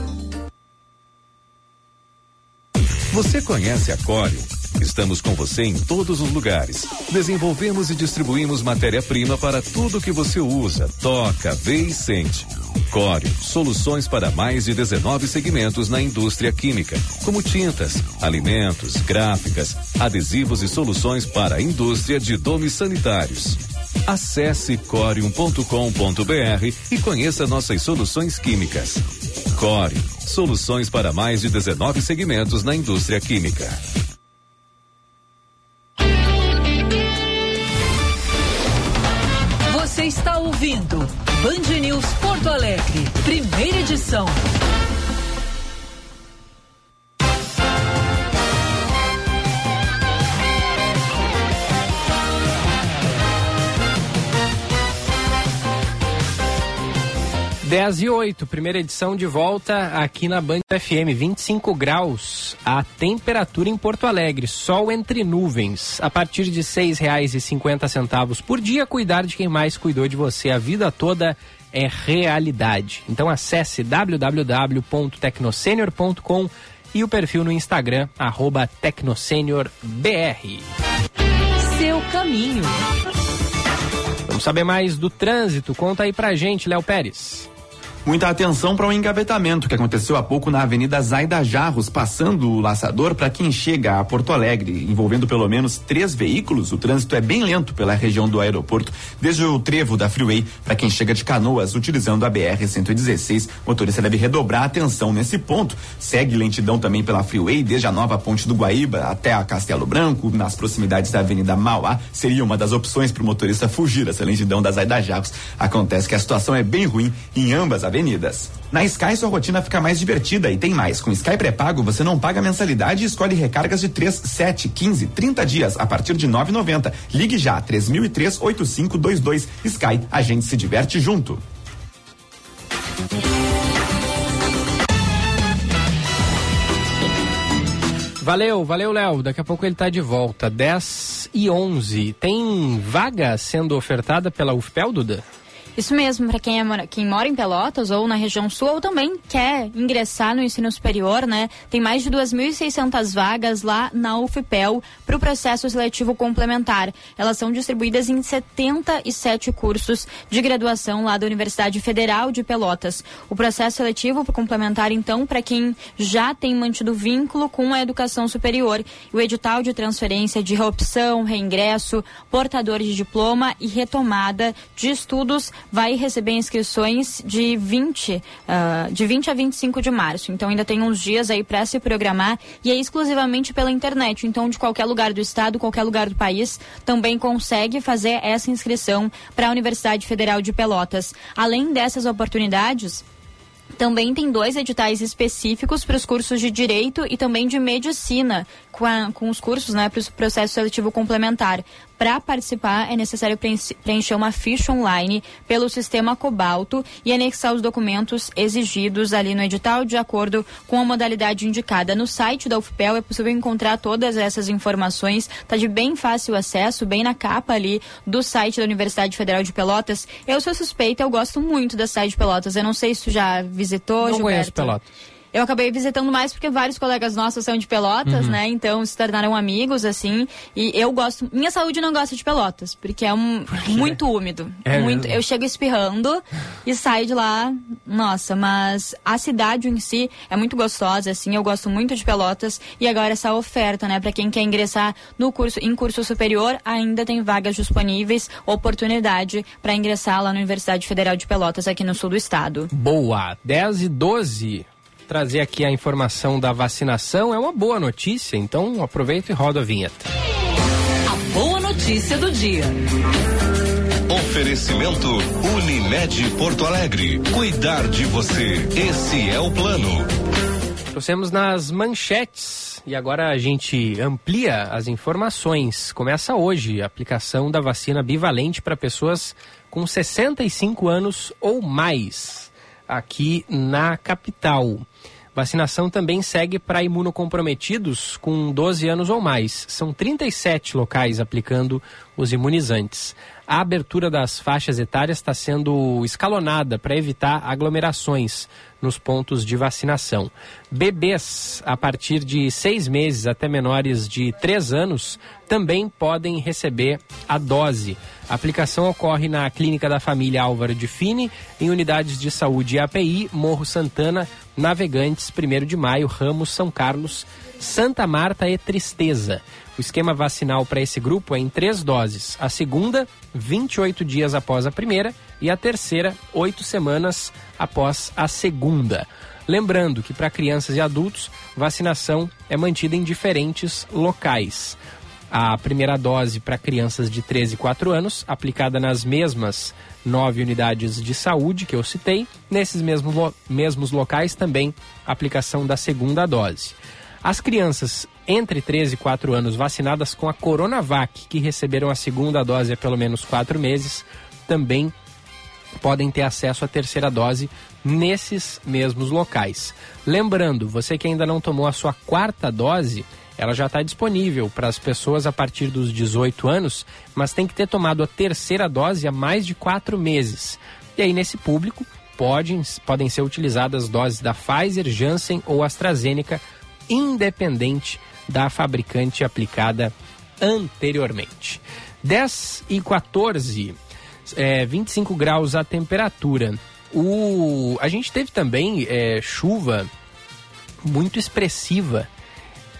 Você conhece a Corium? Estamos com você em todos os lugares. Desenvolvemos e distribuímos matéria-prima para tudo que você usa, toca, vê e sente. Core, soluções para mais de 19 segmentos na indústria química, como tintas, alimentos, gráficas, adesivos e soluções para a indústria de domes sanitários. Acesse corium.com.br e conheça nossas soluções químicas. Core, soluções para mais de 19 segmentos na indústria química. Você está ouvindo Band News Porto Alegre, primeira edição. Dez e oito, primeira edição de volta aqui na Band FM, 25 graus, a temperatura em Porto Alegre, sol entre nuvens, a partir de e cinquenta centavos por dia, cuidar de quem mais cuidou de você a vida toda é realidade. Então acesse www.tecnosenior.com e o perfil no Instagram, arroba tecnosenior.br. Seu caminho. Vamos saber mais do trânsito. Conta aí pra gente, Léo Pérez. Muita atenção para o um engavetamento que aconteceu há pouco na Avenida Zaida Jarros, passando o laçador para quem chega a Porto Alegre, envolvendo pelo menos três veículos. O trânsito é bem lento pela região do aeroporto, desde o trevo da Freeway para quem chega de Canoas, utilizando a BR 116. O motorista deve redobrar a atenção nesse ponto. Segue lentidão também pela Freeway, desde a nova ponte do Guaíba até a Castelo Branco, nas proximidades da Avenida Mauá. Seria uma das opções para o motorista fugir essa lentidão da Zaida Jarros. Acontece que a situação é bem ruim em ambas as avenidas. Na Sky sua rotina fica mais divertida e tem mais. Com Sky pré-pago você não paga mensalidade e escolhe recargas de 3, 7, 15, 30 dias a partir de 9,90. Ligue já 3003 8522. Sky, a gente se diverte junto. Valeu, valeu, Léo. Daqui a pouco ele está de volta. 10 e 11. Tem vaga sendo ofertada pela UFPEL, Duda? Isso mesmo, para quem, é, quem mora em Pelotas ou na região sul ou também quer ingressar no ensino superior, né? Tem mais de 2.600 vagas lá na UFPEL para o processo seletivo complementar. Elas são distribuídas em 77 cursos de graduação lá da Universidade Federal de Pelotas. O processo seletivo complementar, então, para quem já tem mantido vínculo com a educação superior. O edital de transferência de reopção, reingresso, portador de diploma e retomada de estudos vai receber inscrições de 20, uh, de 20 a 25 de março. Então ainda tem uns dias aí para se programar e é exclusivamente pela internet. Então de qualquer lugar do estado, qualquer lugar do país, também consegue fazer essa inscrição para a Universidade Federal de Pelotas. Além dessas oportunidades, também tem dois editais específicos para os cursos de Direito e também de Medicina, com, a, com os cursos né, para o processo seletivo complementar. Para participar, é necessário preencher uma ficha online pelo sistema Cobalto e anexar os documentos exigidos ali no edital de acordo com a modalidade indicada. No site da UFPEL é possível encontrar todas essas informações, está de bem fácil acesso, bem na capa ali do site da Universidade Federal de Pelotas. Eu sou suspeita, eu gosto muito da cidade de Pelotas. Eu não sei se tu já visitou, Não Gilberto. conheço Pelotas. Eu acabei visitando mais porque vários colegas nossos são de Pelotas, Uhum. né? Então se tornaram amigos, assim. E eu gosto. Minha saúde não gosta de Pelotas, porque é um muito úmido. É muito. mesmo? Eu chego espirrando e saio de lá. Nossa, mas a cidade em si é muito gostosa, assim. Eu gosto muito de Pelotas. E agora essa oferta, né? Para quem quer ingressar no curso, em curso superior, ainda tem vagas disponíveis, oportunidade para ingressar lá na Universidade Federal de Pelotas, aqui no sul do estado. Boa. 10 e 12. Trazer aqui a informação da vacinação é uma boa notícia, então aproveita e roda a vinheta. A boa notícia do dia. Oferecimento Unimed Porto Alegre. Cuidar de você. Esse é o plano. Trouxemos nas manchetes e agora a gente amplia as informações. Começa hoje a aplicação da vacina bivalente para pessoas com 65 anos ou mais aqui na capital. Vacinação também segue para imunocomprometidos com 12 anos ou mais. São 37 locais aplicando os imunizantes. A abertura das faixas etárias está sendo escalonada para evitar aglomerações nos pontos de vacinação. Bebês a partir de seis meses até menores de três anos também podem receber a dose. A aplicação ocorre na Clínica da Família Álvaro de Fini, em unidades de saúde API, Morro Santana, Navegantes, 1 de Maio, Ramos, São Carlos, Santa Marta e Tristeza. O esquema vacinal para esse grupo é em três doses. A segunda, 28 dias após a primeira, e a terceira, oito semanas após a segunda. Lembrando que para crianças e adultos, vacinação é mantida em diferentes locais. A primeira dose para crianças de 13 e 4 anos, aplicada nas mesmas nove unidades de saúde que eu citei. Nesses mesmos, lo mesmos locais também aplicação da segunda dose. As crianças entre 13 e 4 anos vacinadas com a Coronavac, que receberam a segunda dose há pelo menos quatro meses, também podem ter acesso à terceira dose nesses mesmos locais. Lembrando, você que ainda não tomou a sua quarta dose, ela já está disponível para as pessoas a partir dos 18 anos, mas tem que ter tomado a terceira dose há mais de quatro meses. E aí, nesse público, podem, podem ser utilizadas doses da Pfizer, Janssen ou AstraZeneca independente da fabricante aplicada anteriormente. 10 e 14, é, 25 graus a temperatura. O, a gente teve também é, chuva muito expressiva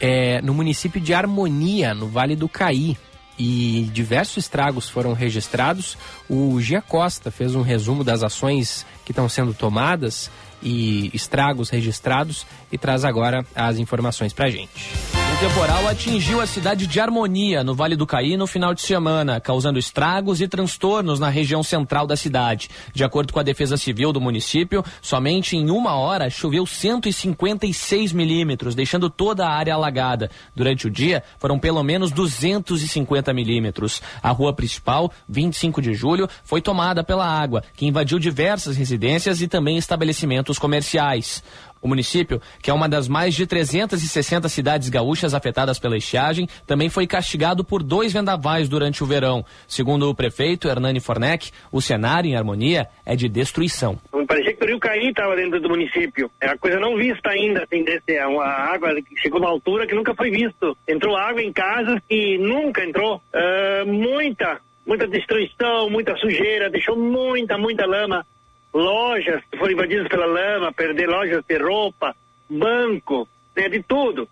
é, no município de Harmonia, no Vale do Caí. E diversos estragos foram registrados. O Gia Costa fez um resumo das ações que estão sendo tomadas e estragos registrados e traz agora as informações para gente temporal atingiu a cidade de Harmonia, no Vale do Caí, no final de semana, causando estragos e transtornos na região central da cidade. De acordo com a Defesa Civil do município, somente em uma hora choveu 156 milímetros, deixando toda a área alagada. Durante o dia, foram pelo menos 250 milímetros. A rua principal, 25 de julho, foi tomada pela água, que invadiu diversas residências e também estabelecimentos comerciais. O município, que é uma das mais de 360 cidades gaúchas afetadas pela estiagem, também foi castigado por dois vendavais durante o verão. Segundo o prefeito Hernani Fornec, o cenário em harmonia é de destruição. Parecia que o rio Caí estava dentro do município. É a coisa não vista ainda, assim, desse, é uma água chegou a uma altura que nunca foi visto. Entrou água em casas que nunca entrou. Uh, muita, muita destruição, muita sujeira, deixou muita, muita lama lojas que foram invadidas pela lama, perder lojas de roupa, banco, né, de tudo.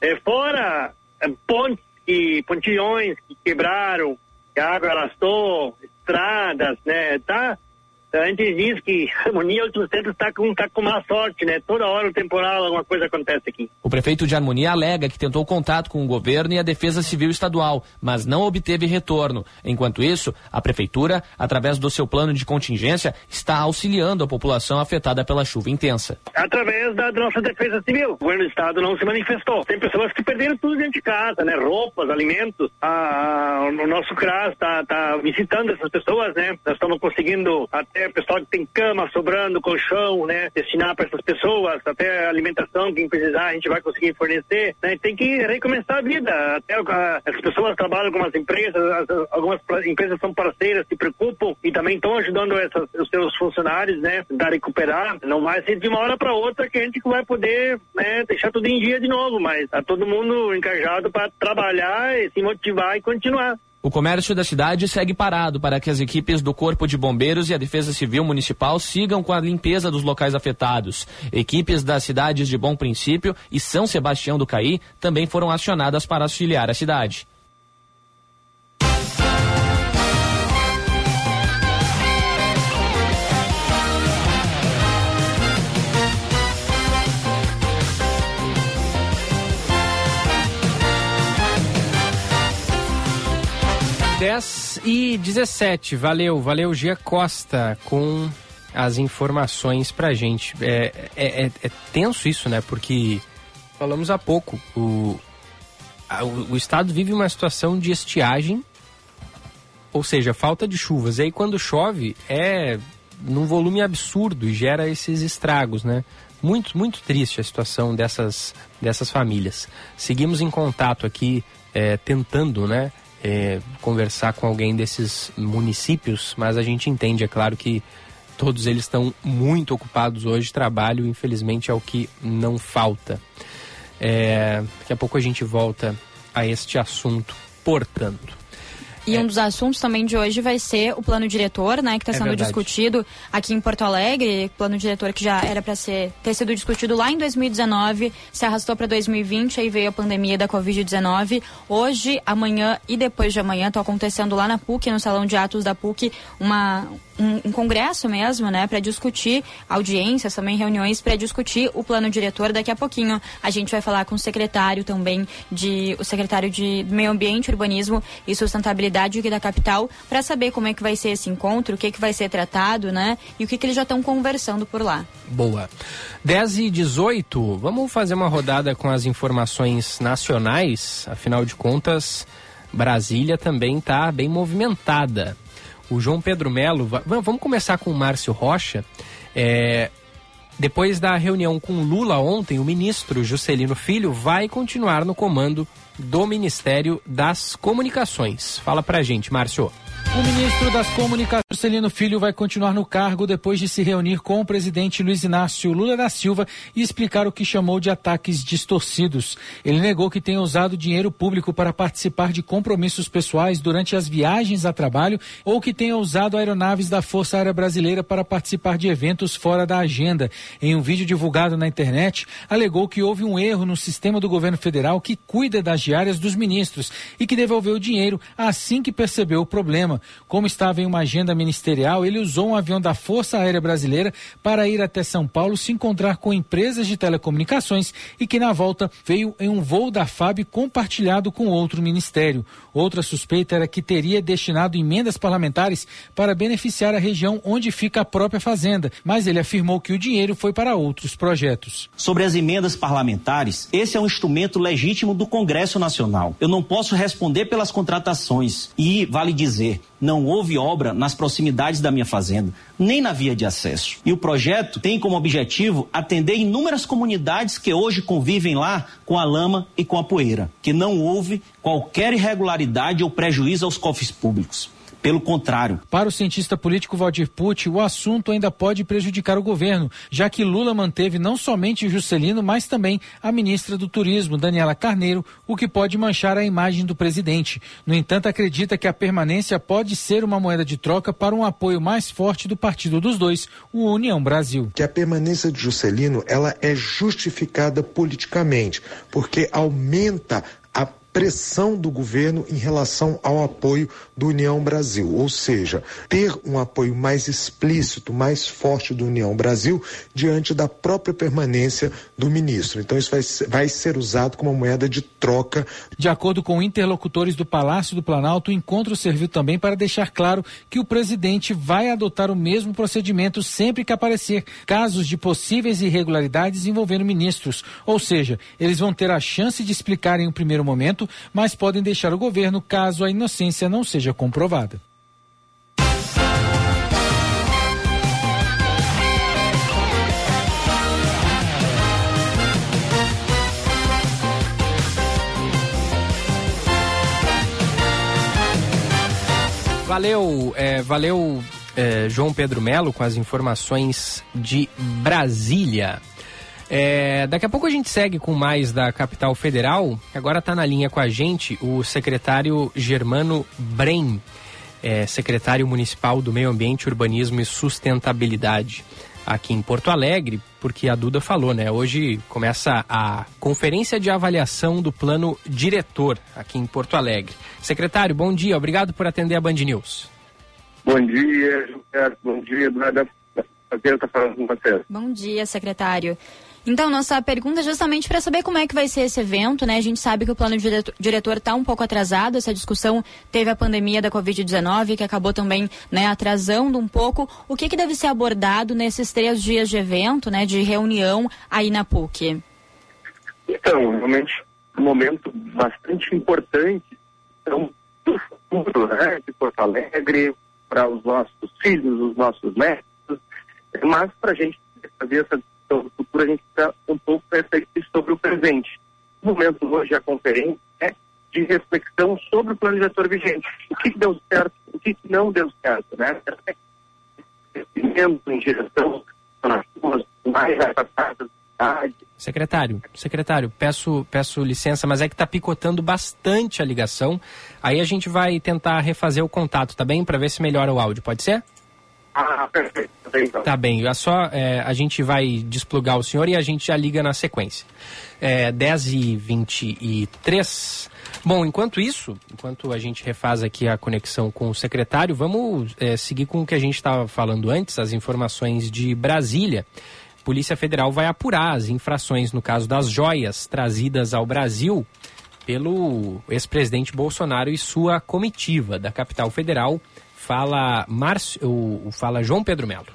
É, fora é, pontes e pontilhões que quebraram, que a água arrastou, estradas, né, tá a gente diz que Harmonia Outros Centros está com, tá com má sorte, né? Toda hora o temporal, alguma coisa acontece aqui. O prefeito de Harmonia alega que tentou contato com o governo e a Defesa Civil Estadual, mas não obteve retorno. Enquanto isso, a prefeitura, através do seu plano de contingência, está auxiliando a população afetada pela chuva intensa. Através da nossa Defesa Civil. O governo do Estado não se manifestou. Tem pessoas que perderam tudo dentro de casa, né? Roupas, alimentos. Ah, o nosso CRAS está tá visitando essas pessoas, né? Nós estamos conseguindo até o pessoal que tem cama sobrando, colchão, né? Destinar para essas pessoas, até alimentação, quem precisar, a gente vai conseguir fornecer. Né? Tem que recomeçar a vida. Até as pessoas trabalham com as empresas, as, algumas empresas são parceiras, se preocupam e também estão ajudando essas, os seus funcionários, né? A recuperar. Não vai ser de uma hora para outra que a gente vai poder né, deixar tudo em dia de novo, mas tá todo mundo engajado para trabalhar, e se motivar e continuar. O comércio da cidade segue parado para que as equipes do Corpo de Bombeiros e a Defesa Civil Municipal sigam com a limpeza dos locais afetados. Equipes das cidades de Bom Princípio e São Sebastião do Caí também foram acionadas para auxiliar a cidade. E 17. Valeu, valeu, Gia Costa, com as informações pra gente. É, é, é, é tenso isso, né? Porque falamos há pouco, o, a, o, o estado vive uma situação de estiagem, ou seja, falta de chuvas. E aí quando chove é num volume absurdo e gera esses estragos, né? Muito, muito triste a situação dessas, dessas famílias. Seguimos em contato aqui, é, tentando, né? É, conversar com alguém desses municípios, mas a gente entende, é claro que todos eles estão muito ocupados hoje. Trabalho, infelizmente, é o que não falta. É, daqui a pouco a gente volta a este assunto, portanto. E um dos assuntos também de hoje vai ser o plano diretor, né, que está É sendo verdade. discutido aqui em Porto Alegre. Plano diretor que já era para ser ter sido discutido lá em 2019, se arrastou para 2020, aí veio a pandemia da Covid-19. Hoje, amanhã e depois de amanhã estão acontecendo lá na PUC, no salão de atos da PUC, uma um, um congresso mesmo, né, para discutir audiências, também reuniões para discutir o plano diretor. Daqui a pouquinho a gente vai falar com o secretário também de o secretário de Meio Ambiente, Urbanismo e Sustentabilidade aqui da capital para saber como é que vai ser esse encontro, o que que vai ser tratado, né, e o que que eles já estão conversando por lá. Boa. 10 e 18, vamos fazer uma rodada com as informações nacionais. Afinal de contas, Brasília também está bem movimentada. O João Pedro Melo, va- va- vamos começar com o Márcio Rocha. É, depois da reunião com Lula ontem, o ministro Juscelino Filho vai continuar no comando do Ministério das Comunicações. Fala pra gente, Márcio. O ministro das Comunicações, Celino Filho, vai continuar no cargo depois de se reunir com o presidente Luiz Inácio Lula da Silva e explicar o que chamou de ataques distorcidos. Ele negou que tenha usado dinheiro público para participar de compromissos pessoais durante as viagens a trabalho ou que tenha usado aeronaves da Força Aérea Brasileira para participar de eventos fora da agenda. Em um vídeo divulgado na internet, alegou que houve um erro no sistema do governo federal que cuida das diárias dos ministros e que devolveu o dinheiro assim que percebeu o problema. Como estava em uma agenda ministerial, ele usou um avião da Força Aérea Brasileira para ir até São Paulo se encontrar com empresas de telecomunicações e que na volta veio em um voo da FAB compartilhado com outro ministério. Outra suspeita era que teria destinado emendas parlamentares para beneficiar a região onde fica a própria fazenda, mas ele afirmou que o dinheiro foi para outros projetos. Sobre as emendas parlamentares, esse é um instrumento legítimo do Congresso Nacional. Eu não posso responder pelas contratações e, vale dizer, não houve obra nas proximidades da minha fazenda, nem na via de acesso. E o projeto tem como objetivo atender inúmeras comunidades que hoje convivem lá com a lama e com a poeira, que não houve qualquer irregularidade ou prejuízo aos cofres públicos. Pelo contrário. Para o cientista político Valdir Pucci, o assunto ainda pode prejudicar o governo, já que Lula manteve não somente Juscelino, mas também a ministra do Turismo, Daniela Carneiro, o que pode manchar a imagem do presidente. No entanto, acredita que a permanência pode ser uma moeda de troca para um apoio mais forte do partido dos dois, o União Brasil. que a permanência de Juscelino ela é justificada politicamente, porque aumenta pressão do governo em relação ao apoio do União Brasil, ou seja, ter um apoio mais explícito, mais forte do União Brasil diante da própria permanência do ministro. Então isso vai, vai ser usado como moeda de troca De acordo com interlocutores do Palácio do Planalto, o encontro serviu também para deixar claro que o presidente vai adotar o mesmo procedimento sempre que aparecer casos de possíveis irregularidades envolvendo ministros. Ou seja, eles vão ter a chance de explicar em um primeiro momento, mas podem deixar o governo caso a inocência não seja comprovada. Valeu, é, valeu é, João Pedro Melo com as informações de Brasília. É, daqui a pouco a gente segue com mais da capital federal. Agora está na linha com a gente o secretário Germano Brem, é, secretário municipal do Meio Ambiente, Urbanismo e Sustentabilidade aqui em Porto Alegre, porque a Duda falou, né? Hoje começa a conferência de avaliação do plano diretor aqui em Porto Alegre. Secretário, bom dia, obrigado por atender a Band News. Bom dia, Gilberto. Bom dia, Eduardo. Prazer estar falando com você. Bom dia, secretário. Então, nossa pergunta é justamente para saber como é que vai ser esse evento, né? A gente sabe que o plano diretor- está um pouco atrasado, essa discussão teve a pandemia da Covid-19, que acabou também né, atrasando um pouco. O que, que deve ser abordado nesses três dias de evento, né, de reunião aí na PUC? Então, realmente, um momento bastante importante então, do futuro né, de Porto Alegre, para os nossos filhos, os nossos netos, mas para a gente fazer essa discussão do futuro, a gente precisa um pouco refletir sobre o presente. O momento hoje, a conferência é de reflexão sobre o plano diretor vigente. O que, deu certo, o que, não deu certo, né? Em direção nas ruas mais afastadas da. Secretário, secretário, peço, peço licença, mas é que está picotando bastante a ligação. Aí a gente vai tentar refazer o contato, tá bem? Para ver se melhora o áudio, pode ser? Ah, perfeito. Então. Tá bem, é só é, a gente vai desplugar o senhor e a gente já liga na sequência. É, 10 e 23. Bom, enquanto isso, enquanto a gente refaz aqui a conexão com o secretário, vamos é, seguir com o que a gente estava falando antes, as informações de Brasília. Polícia Federal vai apurar as infrações no caso das joias trazidas ao Brasil pelo ex-presidente Bolsonaro e sua comitiva da capital federal. Fala, Márcio, fala João Pedro Melo.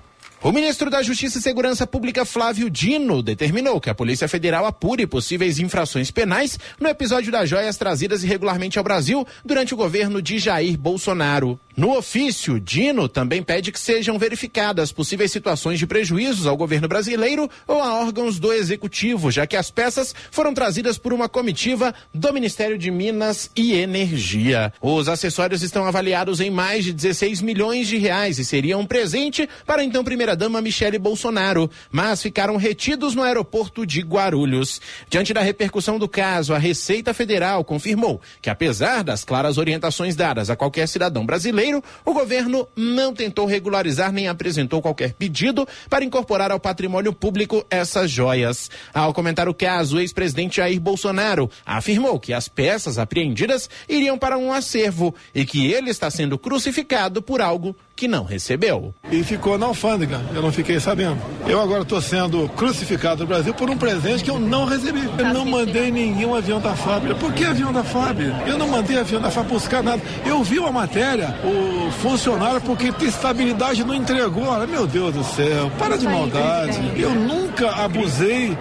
O ministro da Justiça e Segurança Pública, Flávio Dino, determinou que a Polícia Federal apure possíveis infrações penais no episódio das joias trazidas irregularmente ao Brasil durante o governo de Jair Bolsonaro. No ofício, Dino também pede que sejam verificadas possíveis situações de prejuízos ao governo brasileiro ou a órgãos do executivo, já que as peças foram trazidas por uma comitiva do Ministério de Minas e Energia. Os acessórios estão avaliados em mais de 16 milhões de reais e seriam um presente para então primeira-dama Michele Bolsonaro, mas ficaram retidos no aeroporto de Guarulhos. Diante da repercussão do caso, a Receita Federal confirmou que, apesar das claras orientações dadas a qualquer cidadão brasileiro, o governo não tentou regularizar nem apresentou qualquer pedido para incorporar ao patrimônio público essas joias. Ao comentar o caso, o ex-presidente Jair Bolsonaro afirmou que as peças apreendidas iriam para um acervo e que ele está sendo crucificado por algo que não recebeu. E ficou na alfândega, eu não fiquei sabendo. Eu agora estou sendo crucificado no Brasil por um presente que eu não recebi. Eu não mandei nenhum avião da fábrica. Por que avião da fábrica? Eu não mandei avião da fábrica buscar nada. Eu vi uma matéria, o funcionário, porque estabilidade não entregou. Olha, meu Deus do céu, para de maldade. Eu nunca abusei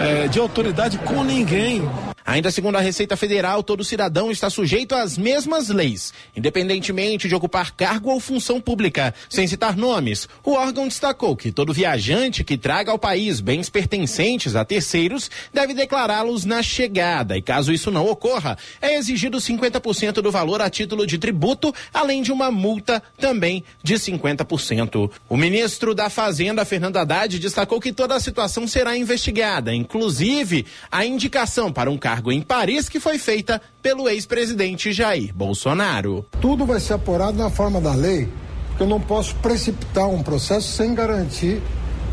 é, de autoridade com ninguém. Ainda segundo a Receita Federal, todo cidadão está sujeito às mesmas leis, independentemente de ocupar cargo ou função pública. Sem citar nomes, o órgão destacou que todo viajante que traga ao país bens pertencentes a terceiros deve declará-los na chegada e, caso isso não ocorra, é exigido 50% do valor a título de tributo, além de uma multa também de 50%. O ministro da Fazenda, Fernando Haddad, destacou que toda a situação será investigada, inclusive a indicação para um cargo cargo em Paris que foi feita pelo ex-presidente Jair Bolsonaro. Tudo vai ser apurado na forma da lei, porque eu não posso precipitar um processo sem garantir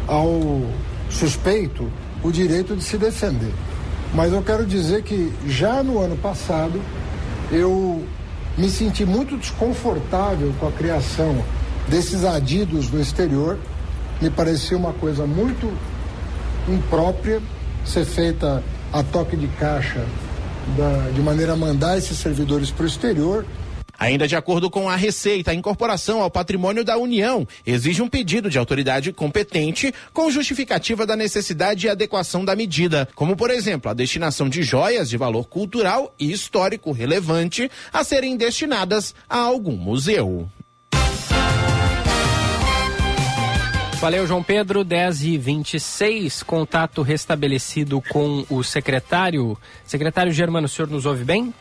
ao suspeito o direito de se defender. Mas eu quero dizer que já no ano passado eu me senti muito desconfortável com a criação desses adidos no exterior. Me parecia uma coisa muito imprópria ser feita a toque de caixa da, de maneira a mandar esses servidores para o exterior. Ainda de acordo com a Receita, a incorporação ao patrimônio da União exige um pedido de autoridade competente com justificativa da necessidade e adequação da medida, como, por exemplo, a destinação de joias de valor cultural e histórico relevante a serem destinadas a algum museu. Valeu, João Pedro. 10 e 26 contato restabelecido com o secretário. Secretário Germano, o senhor nos ouve bem?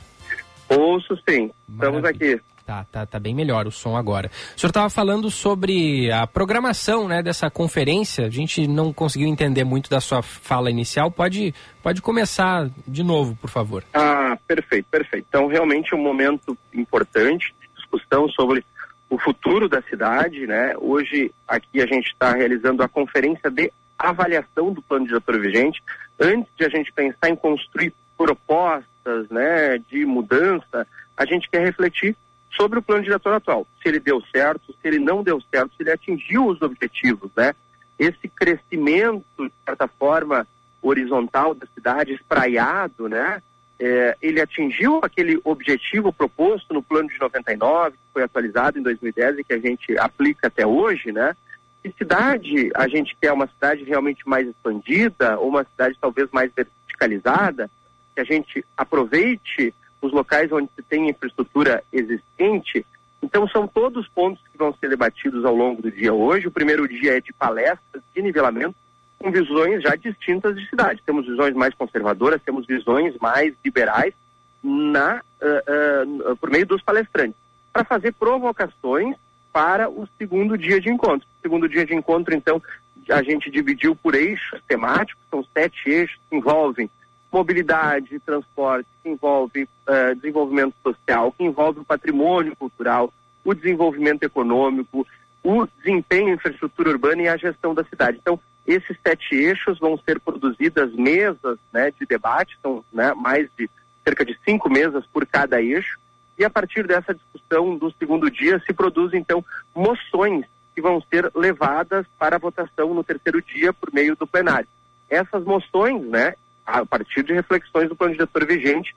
Ouço sim, estamos aqui. Tá, tá, tá bem melhor o som agora. O senhor estava falando sobre a programação né, dessa conferência. A gente não conseguiu entender muito da sua fala inicial. Pode, pode começar de novo, por favor. Ah, perfeito, perfeito. Então, realmente é um momento importante de discussão sobre o futuro da cidade, né? Hoje aqui a gente está realizando a conferência de avaliação do plano diretor vigente. Antes de a gente pensar em construir propostas, né, de mudança, a gente quer refletir sobre o plano diretor atual. Se ele deu certo, se ele não deu certo, se ele atingiu os objetivos, né? Esse crescimento, de certa forma, horizontal da cidade, espraiado, né? É, ele atingiu aquele objetivo proposto no plano de 99, que foi atualizado em 2010 e que a gente aplica até hoje, né? Que cidade a gente quer uma cidade realmente mais expandida ou uma cidade talvez mais verticalizada, que a gente aproveite os locais onde se tem infraestrutura existente. Então são todos pontos que vão ser debatidos ao longo do dia hoje. O primeiro dia é de palestras de nivelamento com visões já distintas de cidade. Temos visões mais conservadoras, temos visões mais liberais, na, uh, uh, por meio dos palestrantes, para fazer provocações para o segundo dia de encontro. O segundo dia de encontro, então, a gente dividiu por eixos temáticos, são sete eixos que envolvem mobilidade, transporte, que envolve uh, desenvolvimento social, que envolve o patrimônio cultural, o desenvolvimento econômico, o desempenho em infraestrutura urbana e a gestão da cidade. Então, esses sete eixos vão ser produzidas mesas né, de debate, são né, mais de cerca de cinco mesas por cada eixo, e a partir dessa discussão do segundo dia se produzem então moções que vão ser levadas para votação no terceiro dia por meio do plenário. Essas moções, né, a partir de reflexões do plano diretor vigente,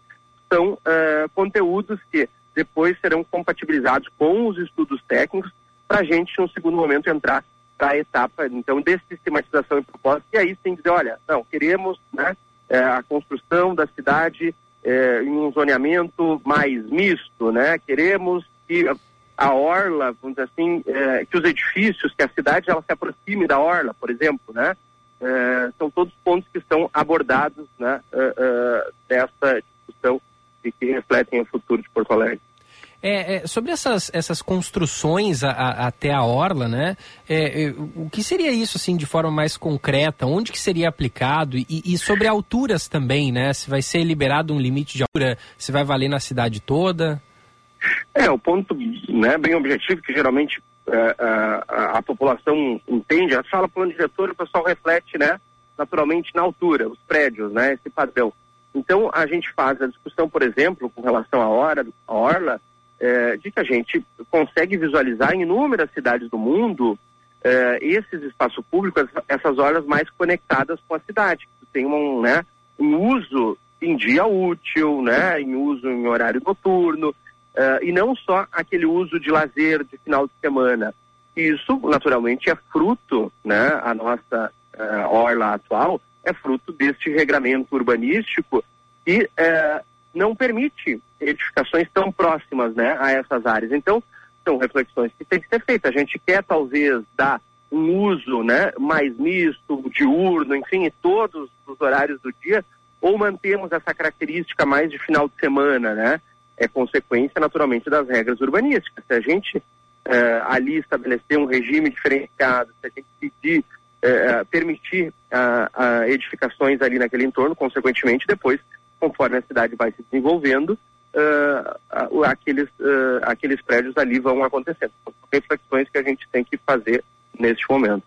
são uh, conteúdos que depois serão compatibilizados com os estudos técnicos para a gente, no segundo momento, entrar para a etapa, então, de sistematização e propósito, e aí sim dizer, olha, não, queremos né, é, a construção da cidade é, em um zoneamento mais misto, né, queremos que a orla, vamos dizer assim, é, que os edifícios, que a cidade ela se aproxime da orla, por exemplo, né, são todos pontos que estão abordados né, dessa discussão e que refletem o futuro de Porto Alegre. É, é, sobre essas, essas construções a, a, até a orla, né? É, é, o que seria isso, assim, de forma mais concreta? Onde que seria aplicado? E, e, sobre alturas também, né? Se vai ser liberado um limite de altura, se vai valer na cidade toda? É, o ponto né, bem objetivo que geralmente é, a, a, população entende, a fala plano diretor, o pessoal reflete, né? Naturalmente na altura, os prédios, né? Esse padrão. Então, a gente faz a discussão, por exemplo, com relação à, hora, à orla, é, de que a gente consegue visualizar em inúmeras cidades do mundo é, esses espaços públicos, essas horas mais conectadas com a cidade, que tem um, né, um uso em dia útil, né, em uso em horário noturno, é, e não só aquele uso de lazer de final de semana. Isso, naturalmente, é fruto, né, a nossa orla atual é fruto deste regramento urbanístico que é, não permite edificações tão próximas né, a essas áreas. Então, são reflexões que têm que ser feitas. A gente quer, talvez, dar um uso né, mais misto, diurno, enfim, em todos os horários do dia, ou mantemos essa característica mais de final de semana, né? É consequência, naturalmente, das regras urbanísticas. Se a gente eh, ali estabelecer um regime diferenciado, se a gente pedir, eh, permitir uh, edificações ali naquele entorno, consequentemente, depois conforme a cidade vai se desenvolvendo, uh, aqueles, uh, aqueles prédios ali vão acontecendo. Reflexões que a gente tem que fazer neste momento.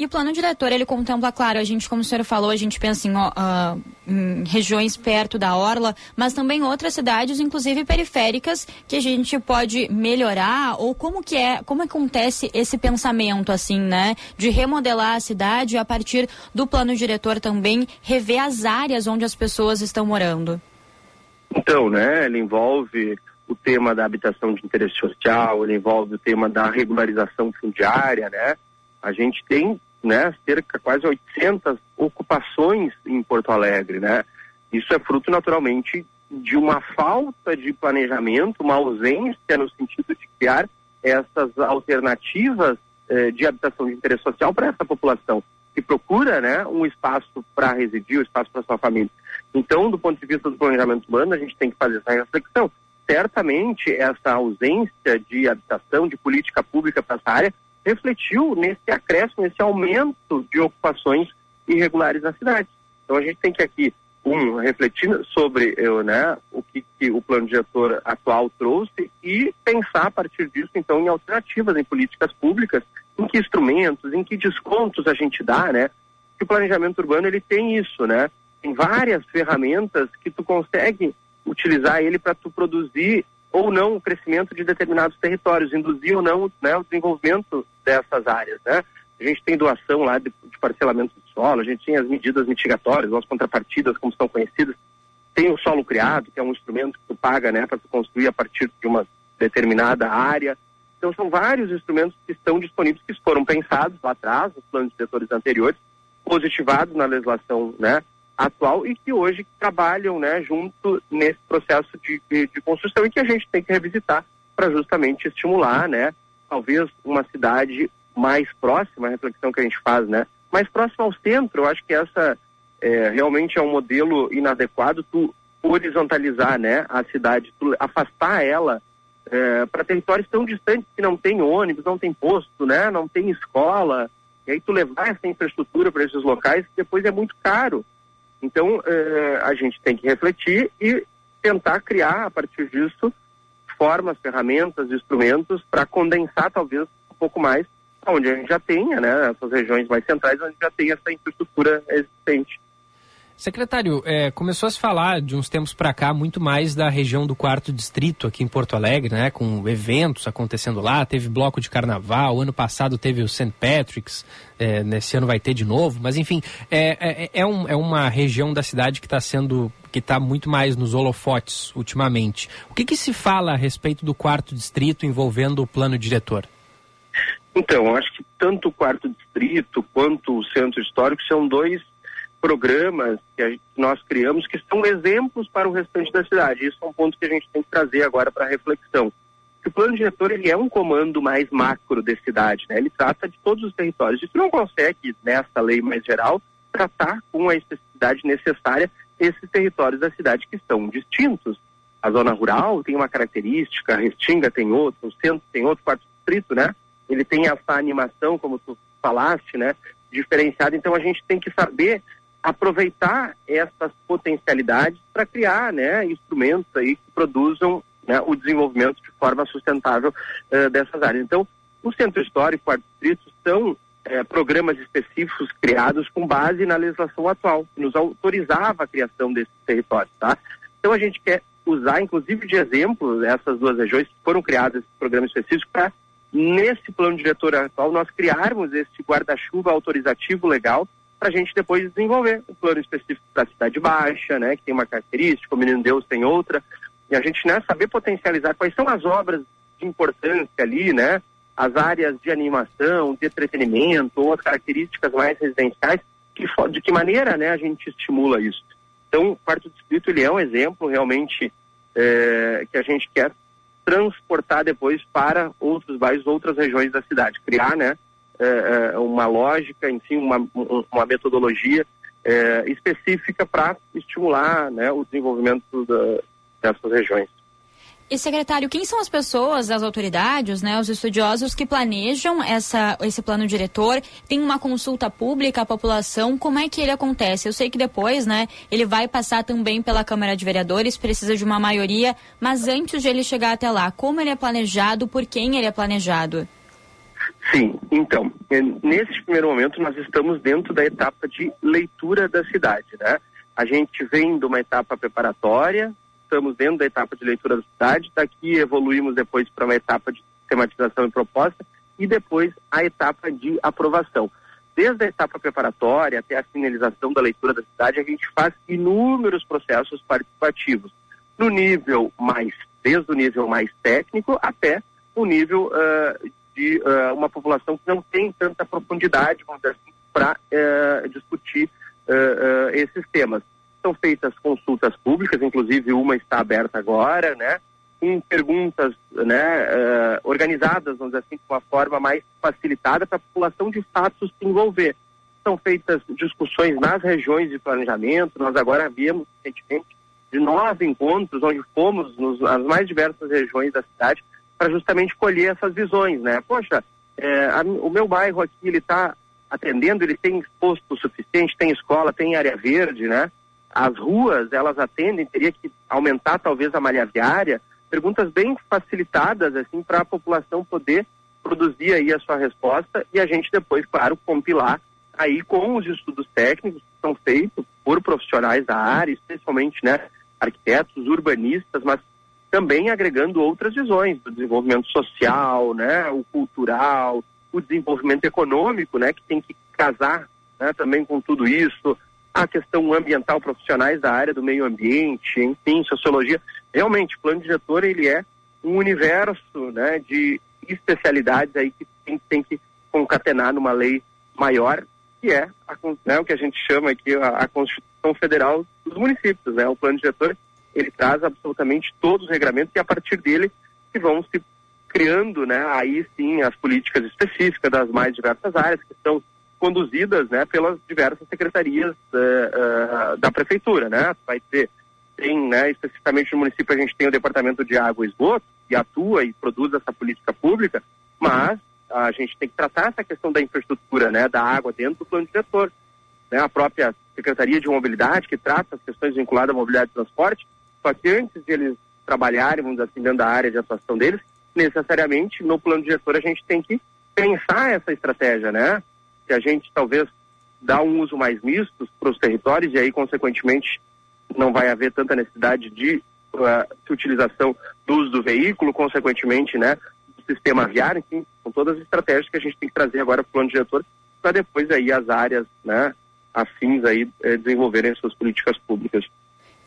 E o plano diretor, ele contempla, claro, a gente, como o senhor falou, a gente pensa em, uh, em, regiões perto da Orla, mas também outras cidades, inclusive periféricas, que a gente pode melhorar, ou como que é, como acontece esse pensamento, assim, né, de remodelar a cidade a partir do plano diretor também, rever as áreas onde as pessoas estão morando? Então, né, ele envolve o tema da habitação de interesse social, ele envolve o tema da regularização fundiária, né, a gente tem né, cerca quase 800 ocupações em Porto Alegre, né? Isso é fruto naturalmente de uma falta de planejamento, uma ausência no sentido de criar essas alternativas eh, de habitação de interesse social para essa população que procura, né, um espaço para residir, um espaço para sua família. Então, do ponto de vista do planejamento urbano, a gente tem que fazer essa reflexão. Certamente, essa ausência de habitação, de política pública para essa área, refletiu nesse acréscimo, nesse aumento de ocupações irregulares na cidade. Então a gente tem que aqui, um, refletir sobre eu, né, o que, que, o plano diretor atual trouxe e pensar a partir disso, então, em alternativas, em políticas públicas, em que instrumentos, em que descontos a gente dá, né? Que o planejamento urbano ele tem isso, né? Tem várias ferramentas que tu consegue utilizar ele para tu produzir ou não o crescimento de determinados territórios, induzir ou não né, o desenvolvimento dessas áreas. Né? A gente tem doação lá de, de parcelamento do solo, a gente tem as medidas mitigatórias, as contrapartidas, como são conhecidas. Tem o solo criado, que é um instrumento que tu paga né, para construir a partir de uma determinada área. Então, são vários instrumentos que estão disponíveis, que foram pensados lá atrás, nos planos diretores anteriores, positivados na legislação né, atual e que hoje trabalham né, junto nesse processo de, de, de construção e que a gente tem que revisitar para justamente estimular, né, talvez uma cidade mais próxima, a reflexão que a gente faz, né, mais próxima ao centro. Eu acho que essa é, realmente é um modelo inadequado. Tu horizontalizar, né, a cidade, tu afastar ela é, para territórios tão distantes que não tem ônibus, não tem posto, né, não tem escola, e aí tu levar essa infraestrutura para esses locais depois é muito caro. Então é, a gente tem que refletir e tentar criar a partir disso formas, ferramentas, instrumentos para condensar talvez um pouco mais onde a gente já tenha, né, essas regiões mais centrais onde já tem essa infraestrutura existente. Secretário, é, começou a se falar de uns tempos para cá muito mais da região do quarto distrito aqui em Porto Alegre, né? Com eventos acontecendo lá, teve bloco de carnaval, ano passado teve o St. Patrick's, é, nesse ano vai ter de novo, mas enfim, é, é, é, um, é uma região da cidade que está sendo que está muito mais nos holofotes ultimamente. O que, que se fala a respeito do quarto distrito envolvendo o plano diretor? Então, acho que tanto o quarto distrito quanto o centro histórico são dois programas que nós criamos que são exemplos para o restante da cidade. Isso é um ponto que a gente tem que trazer agora para reflexão. o plano diretor ele é um comando mais macro da cidade, né? Ele trata de todos os territórios. Isso não consegue nessa lei mais geral tratar com a especificidade necessária esses territórios da cidade que estão distintos. A zona rural tem uma característica, a Restinga tem outra, o centro tem outro, quarto distrito, né? Ele tem essa animação, como tu falaste, né? Diferenciada. Então a gente tem que saber aproveitar essas potencialidades para criar né, instrumentos aí que produzam né, o desenvolvimento de forma sustentável uh, dessas áreas. Então, o Centro Histórico, o Quarto Distrito, são uh, programas específicos criados com base na legislação atual, que nos autorizava a criação desses territórios. Tá? Então, a gente quer usar, inclusive, de exemplo, essas duas regiões que foram criadas esse programa específico para, nesse plano diretor atual, nós criarmos esse guarda-chuva autorizativo legal para a gente depois desenvolver um plano específico para a cidade baixa, né, que tem uma característica, o Menino Deus tem outra, e a gente né, saber potencializar quais são as obras de importância ali, né, as áreas de animação, de entretenimento, ou as características mais residenciais, que, de que maneira né, a gente estimula isso. Então, o quarto distrito ele é um exemplo realmente é, que a gente quer transportar depois para outros bairros, outras regiões da cidade, criar, né, é, é, uma lógica, enfim, uma, uma metodologia é, específica para estimular né, o desenvolvimento da, dessas regiões. E secretário, quem são as pessoas, as autoridades, né, os estudiosos que planejam essa, esse plano diretor? Tem uma consulta pública à população? Como é que ele acontece? Eu sei que depois, né, ele vai passar também pela Câmara de Vereadores, precisa de uma maioria, mas antes de ele chegar até lá, como ele é planejado, por quem ele é planejado? Sim, então, é, nesse primeiro momento nós estamos dentro da etapa de leitura da cidade, né? A gente vem de uma etapa preparatória, estamos dentro da etapa de leitura da cidade, daqui evoluímos depois para uma etapa de sistematização e proposta e depois a etapa de aprovação. Desde a etapa preparatória até a finalização da leitura da cidade, a gente faz inúmeros processos participativos, no nível mais, desde o nível mais técnico até o nível uh, de uh, uma população que não tem tanta profundidade, vamos dizer assim, para uh, eh, discutir uh, esses temas. São feitas consultas públicas, inclusive uma está aberta agora, né? Com perguntas né, organizadas, vamos dizer assim, de uma forma mais facilitada para a população de fato se envolver. São feitas discussões nas regiões de planejamento, nós agora havíamos recentemente de nove encontros, onde fomos nas mais diversas regiões da cidade, para justamente colher essas visões, né? Poxa, é, a, o meu bairro aqui ele está atendendo, ele tem posto suficiente, tem escola, tem área verde, né? As ruas elas atendem, teria que aumentar talvez a malha viária. Perguntas bem facilitadas assim para a população poder produzir aí a sua resposta e a gente depois, claro, compilar aí com os estudos técnicos que são feitos por profissionais da área, especialmente, né, arquitetos, urbanistas, mas também agregando outras visões do desenvolvimento social, né, o cultural, o desenvolvimento econômico, né, que tem que casar, né, também com tudo isso, a questão ambiental, profissionais da área do meio ambiente, enfim, sociologia. Realmente, o plano diretor ele é um universo, né, de especialidades aí que tem, tem que concatenar numa lei maior, que é a, né, o que a gente chama aqui a, a Constituição Federal dos municípios, né, o plano diretor ele traz absolutamente todos os regramentos e a partir dele que vão se criando, né, aí sim as políticas específicas das mais diversas áreas que são conduzidas, né, pelas diversas secretarias uh, uh, da prefeitura, né, vai ter tem, né, especificamente no município, a gente tem o Departamento de Água e Esgoto, que atua e produz essa política pública, mas a gente tem que tratar essa questão da infraestrutura, né, da água dentro do plano diretor. Né, a própria Secretaria de Mobilidade, que trata as questões vinculadas à mobilidade e transporte, só que antes de eles trabalharem, vamos dizer assim, dentro da área de atuação deles, necessariamente no plano diretor a gente tem que pensar essa estratégia, né? Se a gente talvez dá um uso mais misto para os territórios e aí, consequentemente, não vai haver tanta necessidade de uh, utilização do uso do veículo, consequentemente, né, do sistema viário, enfim, são todas as estratégias que a gente tem que trazer agora para o plano diretor para depois aí as áreas, né, afins aí eh, desenvolverem suas políticas públicas.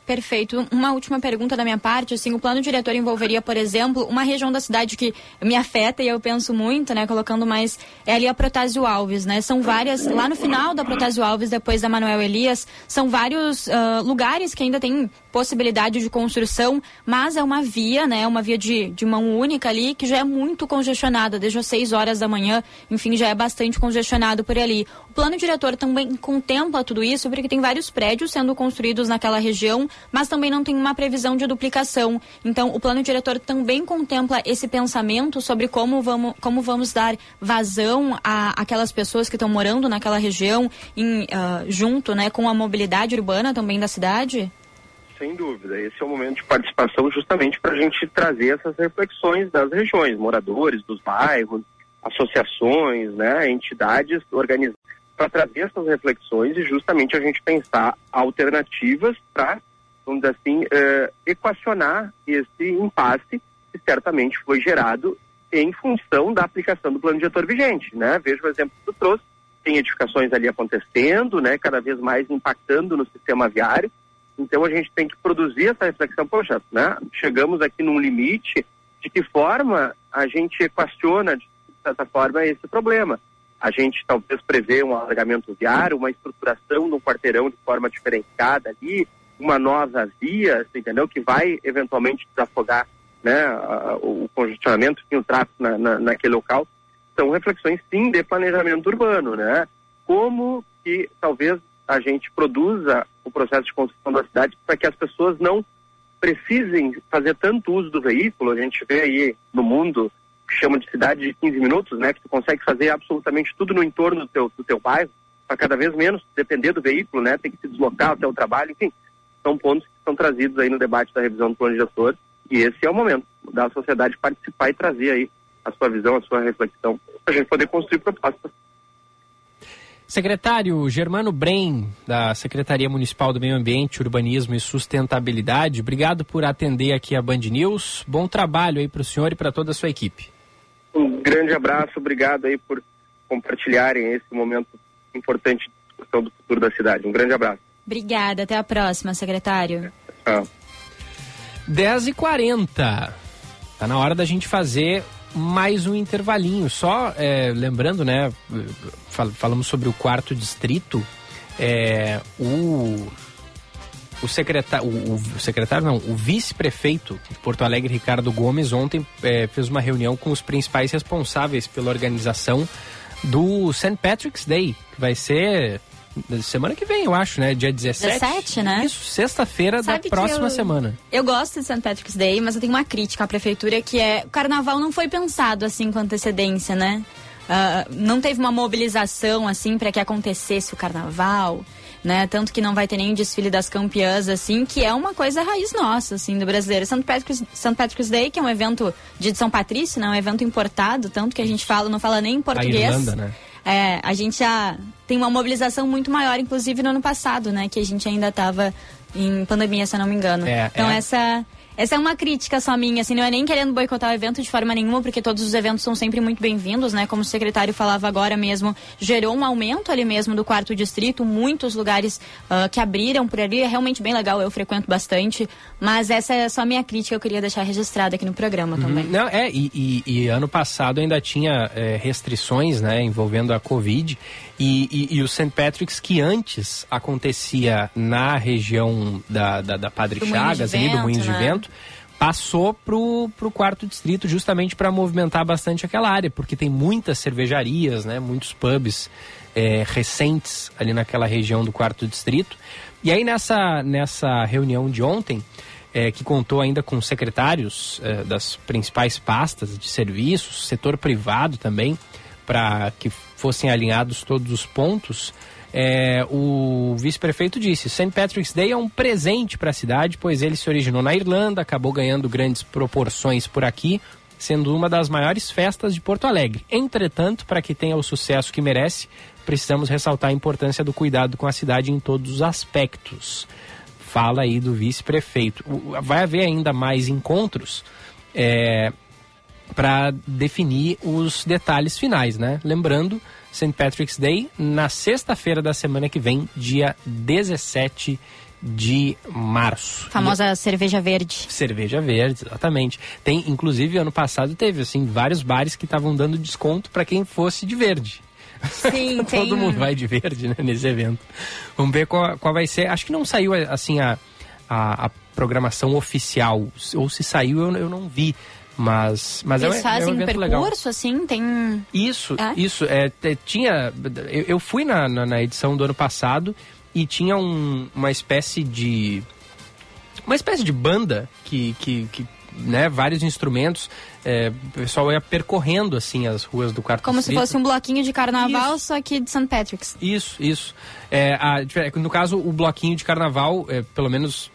Perfeito. Uma última pergunta da minha parte, assim, o plano diretor envolveria, por exemplo, uma região da cidade que me afeta e eu penso muito, né, colocando mais, é ali a Protásio Alves, né, são várias, lá no final da Protásio Alves, depois da Manuel Elias, são vários uh, lugares que ainda tem possibilidade de construção, mas é uma via, né, uma via de, de mão única ali, que já é muito congestionada, desde as 6 horas da manhã, enfim, já é bastante congestionado por ali. O plano diretor também contempla tudo isso, porque tem vários prédios sendo construídos naquela região, mas também não tem uma previsão de duplicação. Então, o plano diretor também contempla esse pensamento sobre como vamos, como vamos dar vazão a aquelas pessoas que estão morando naquela região, em, uh, junto né, com a mobilidade urbana também da cidade? Sem dúvida, esse é o momento de participação justamente para a gente trazer essas reflexões das regiões, moradores dos bairros, associações, né, entidades organizadas, para trazer essas reflexões e justamente a gente pensar alternativas para, vamos dizer assim, eh, equacionar esse impasse que certamente foi gerado em função da aplicação do plano diretor vigente, né? Veja o exemplo que tu trouxe, tem edificações ali acontecendo, né, cada vez mais impactando no sistema viário, então a gente tem que produzir essa reflexão, poxa, né? Chegamos aqui num limite, de que forma a gente equaciona, de certa forma, esse problema. A gente talvez prevê um alargamento viário, uma estruturação no quarteirão de forma diferenciada ali, uma nova via, entendeu? Que vai eventualmente desafogar né, o congestionamento e o tráfego na, na, naquele local. São reflexões, sim, de planejamento urbano, né? Como que talvez a gente produza o processo de construção da cidade para que as pessoas não precisem fazer tanto uso do veículo. A gente vê aí no mundo que chama de cidade de 15 minutos, né? Que tu consegue fazer absolutamente tudo no entorno do teu, do teu bairro, para cada vez menos depender do veículo, né? Tem que se deslocar até o trabalho, enfim. São pontos que são trazidos aí no debate da revisão do plano diretor e esse é o momento da sociedade participar e trazer aí a sua visão, a sua reflexão, para a gente poder construir propostas. Secretário Germano Brem, da Secretaria Municipal do Meio Ambiente, Urbanismo e Sustentabilidade, obrigado por atender aqui a Band News. Bom trabalho aí para o senhor e para toda a sua equipe. Um grande abraço, obrigado aí por compartilharem esse momento importante de discussão do futuro da cidade. Um grande abraço. Obrigada, até a próxima, secretário. Tchau. 10h40. Tá na hora da gente fazer mais um intervalinho. Só é, lembrando, né? Fal falamos sobre o quarto distrito. É, o o secretário, o, o, secretário não, o vice-prefeito de Porto Alegre, Ricardo Gomes, ontem é, fez uma reunião com os principais responsáveis pela organização do St. Patrick's Day, que vai ser semana que vem, eu acho, né? Dia 17. 17, né? Isso, sexta-feira da próxima eu, semana. Eu gosto de St. Patrick's Day, mas eu tenho uma crítica à prefeitura que é o carnaval não foi pensado assim com antecedência, né? Uh, não teve uma mobilização assim para que acontecesse o carnaval. Né? Tanto que não vai ter nem desfile das campeãs, assim, que é uma coisa raiz nossa, assim, do brasileiro. St. Patrick's, St. Patrick's Day, que é um evento de São Patrício, né? Um evento importado, tanto que a gente fala, não fala nem em português. A Irlanda, né? É, a gente já tem uma mobilização muito maior, inclusive no ano passado, né? Que a gente ainda estava em pandemia, se eu não me engano. É, então é. essa essa é uma crítica só minha, assim, não é nem querendo boicotar o evento de forma nenhuma, porque todos os eventos são sempre muito bem-vindos, né? Como o secretário falava agora mesmo, gerou um aumento ali mesmo do quarto distrito, muitos lugares uh, que abriram por ali, é realmente bem legal, eu frequento bastante, mas essa é só a minha crítica, eu queria deixar registrada aqui no programa uhum. também. Não, é, e, e, e, ano passado ainda tinha é, restrições, né, envolvendo a Covid, e, e, e, o St. Patrick's, que antes acontecia na região da, da, da Padre do Chagas, ali do Moinho né? de Vento, passou pro, pro quarto distrito justamente para movimentar bastante aquela área, porque tem muitas cervejarias, né, muitos pubs é, recentes ali naquela região do quarto distrito. E aí nessa, nessa reunião de ontem, é, que contou ainda com secretários é, das principais pastas de serviços, setor privado também, para que fossem alinhados todos os pontos, é, o vice-prefeito disse: St. Patrick's Day é um presente para a cidade, pois ele se originou na Irlanda, acabou ganhando grandes proporções por aqui, sendo uma das maiores festas de Porto Alegre. Entretanto, para que tenha o sucesso que merece, precisamos ressaltar a importância do cuidado com a cidade em todos os aspectos. Fala aí do vice-prefeito. Vai haver ainda mais encontros é, para definir os detalhes finais, né? Lembrando, St. Patrick's Day na sexta-feira da semana que vem, dia 17 de março. Famosa e... cerveja verde. Cerveja verde, exatamente. Tem, inclusive, ano passado teve assim vários bares que estavam dando desconto para quem fosse de verde. Sim, Todo tem... mundo vai de verde né, nesse evento. Vamos ver qual, qual vai ser. Acho que não saiu assim a, a, a programação oficial. Ou se saiu, eu, eu não vi. Mas, mas Eles é, fazem é um percurso, legal. assim, tem... Isso, é? isso. É, tinha, eu, eu fui na, na, na, edição do ano passado e tinha um, uma espécie de... Uma espécie de banda que, que, que né, vários instrumentos. É, o pessoal ia percorrendo assim as ruas do quarto Como distrito. se fosse um bloquinho de carnaval, Isso. só que de St. Patrick's. Isso, isso. É, a, no caso, o bloquinho de carnaval, é, pelo menos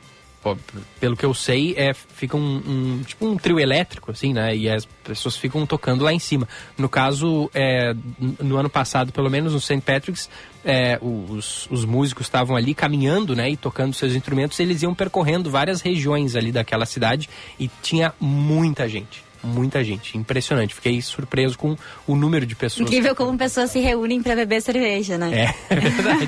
pelo que eu sei, é, fica um, um, tipo um trio elétrico, assim, né? E as pessoas ficam tocando lá em cima. No caso, é, no ano passado, pelo menos no St. Patrick's, é, os, os músicos estavam ali caminhando, né? E tocando seus instrumentos, eles iam percorrendo várias regiões ali daquela cidade e tinha muita gente muita gente. Impressionante. Fiquei surpreso com o número de pessoas. Incrível como pessoas se reúnem para beber cerveja, né? É, é verdade.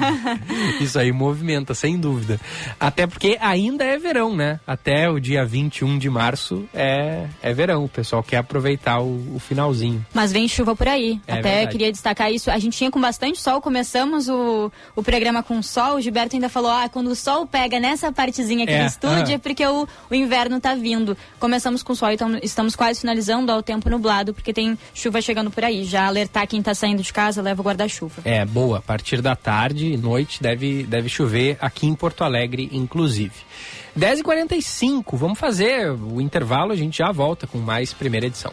Isso aí movimenta, sem dúvida. Até porque ainda é verão, né? Até o dia 21 de março é, é verão. O pessoal quer aproveitar o, o finalzinho. Mas vem chuva por aí. É Até verdade. queria destacar isso. A gente tinha com bastante sol, começamos o, o programa com sol. O Gilberto ainda falou: ah, quando o sol pega nessa partezinha aqui É, do estúdio ah. é porque o, o inverno tá vindo. Começamos com sol, então estamos quase finalizando ao tempo nublado, porque tem chuva chegando por aí. Já alertar quem tá saindo de casa, leva o guarda-chuva. É, boa. A partir da tarde e noite deve, deve chover aqui em Porto Alegre, inclusive. 10h45, vamos fazer o intervalo, a gente já volta com mais primeira edição.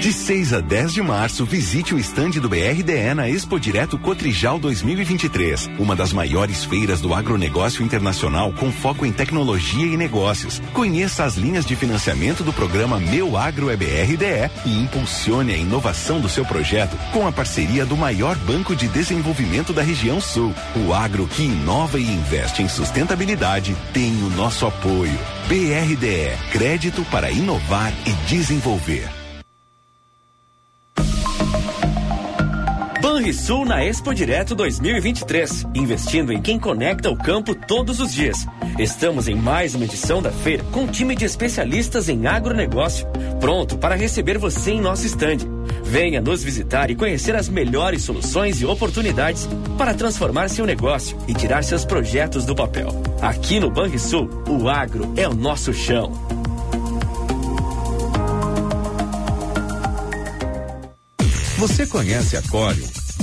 De 6 a 10 de março, visite o estande do BRDE na Expo Direto Cotrijal 2023, uma das maiores feiras do agronegócio internacional com foco em tecnologia e negócios. Conheça as linhas de financiamento do programa Meu Agro é BRDE e impulsione a inovação do seu projeto com a parceria do maior banco de desenvolvimento da região sul. O agro que inova e investe em sustentabilidade tem o nosso apoio. BRDE, crédito para inovar e desenvolver. Banrisul na Expo Direto 2023, investindo em quem conecta o campo todos os dias. Estamos em mais uma edição da feira com um time de especialistas em agronegócio, pronto para receber você em nosso estande. Venha nos visitar e conhecer as melhores soluções e oportunidades para transformar seu negócio e tirar seus projetos do papel. Aqui no Banrisul, o agro é o nosso chão. Você conhece a Corium?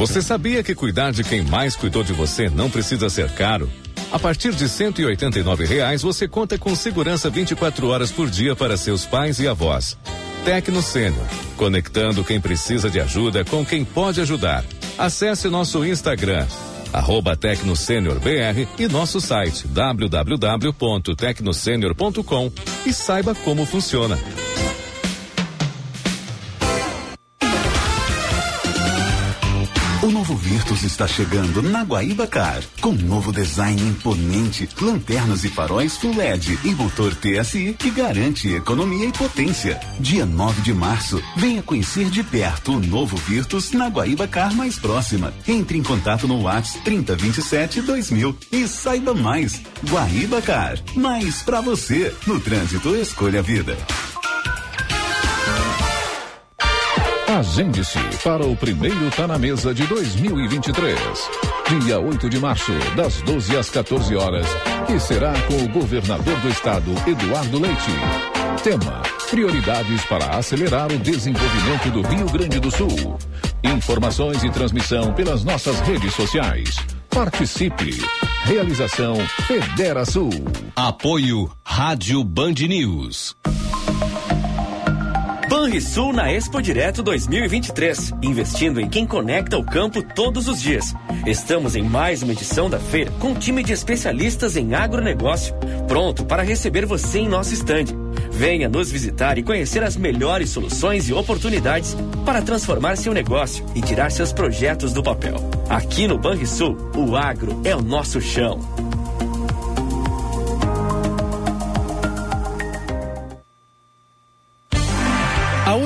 Você sabia que cuidar de quem mais cuidou de você não precisa ser caro? A partir de 189 reais, você conta com segurança 24 horas por dia para seus pais e avós. Tecno Sênior, conectando quem precisa de ajuda com quem pode ajudar. Acesse nosso Instagram, arroba BR e nosso site www.tecnosenior.com e saiba como funciona. O novo Virtus está chegando na Guaíba Car, com novo design imponente, lanternas e faróis Full LED e motor TSI que garante economia e potência. Dia 9 de março, venha conhecer de perto o novo Virtus na Guaíba Car mais próxima. Entre em contato no WhatsApp 3027 2000 e saiba mais. Guaíba Car, mais pra você. No trânsito, escolha a vida. Agende-se para o primeiro Tá na Mesa de 2023. Dia 8 de março, das 12 às 14 horas, que será com o governador do estado, Eduardo Leite. Tema: Prioridades para acelerar o desenvolvimento do Rio Grande do Sul. Informações e transmissão pelas nossas redes sociais. Participe. Realização Federa Sul. Apoio Rádio Band News. Banrisul na Expo Direto 2023, investindo em quem conecta o campo todos os dias. Estamos em mais uma edição da feira com um time de especialistas em agronegócio, pronto para receber você em nosso estande. Venha nos visitar e conhecer as melhores soluções e oportunidades para transformar seu negócio e tirar seus projetos do papel. Aqui no Banrisul, o agro é o nosso chão.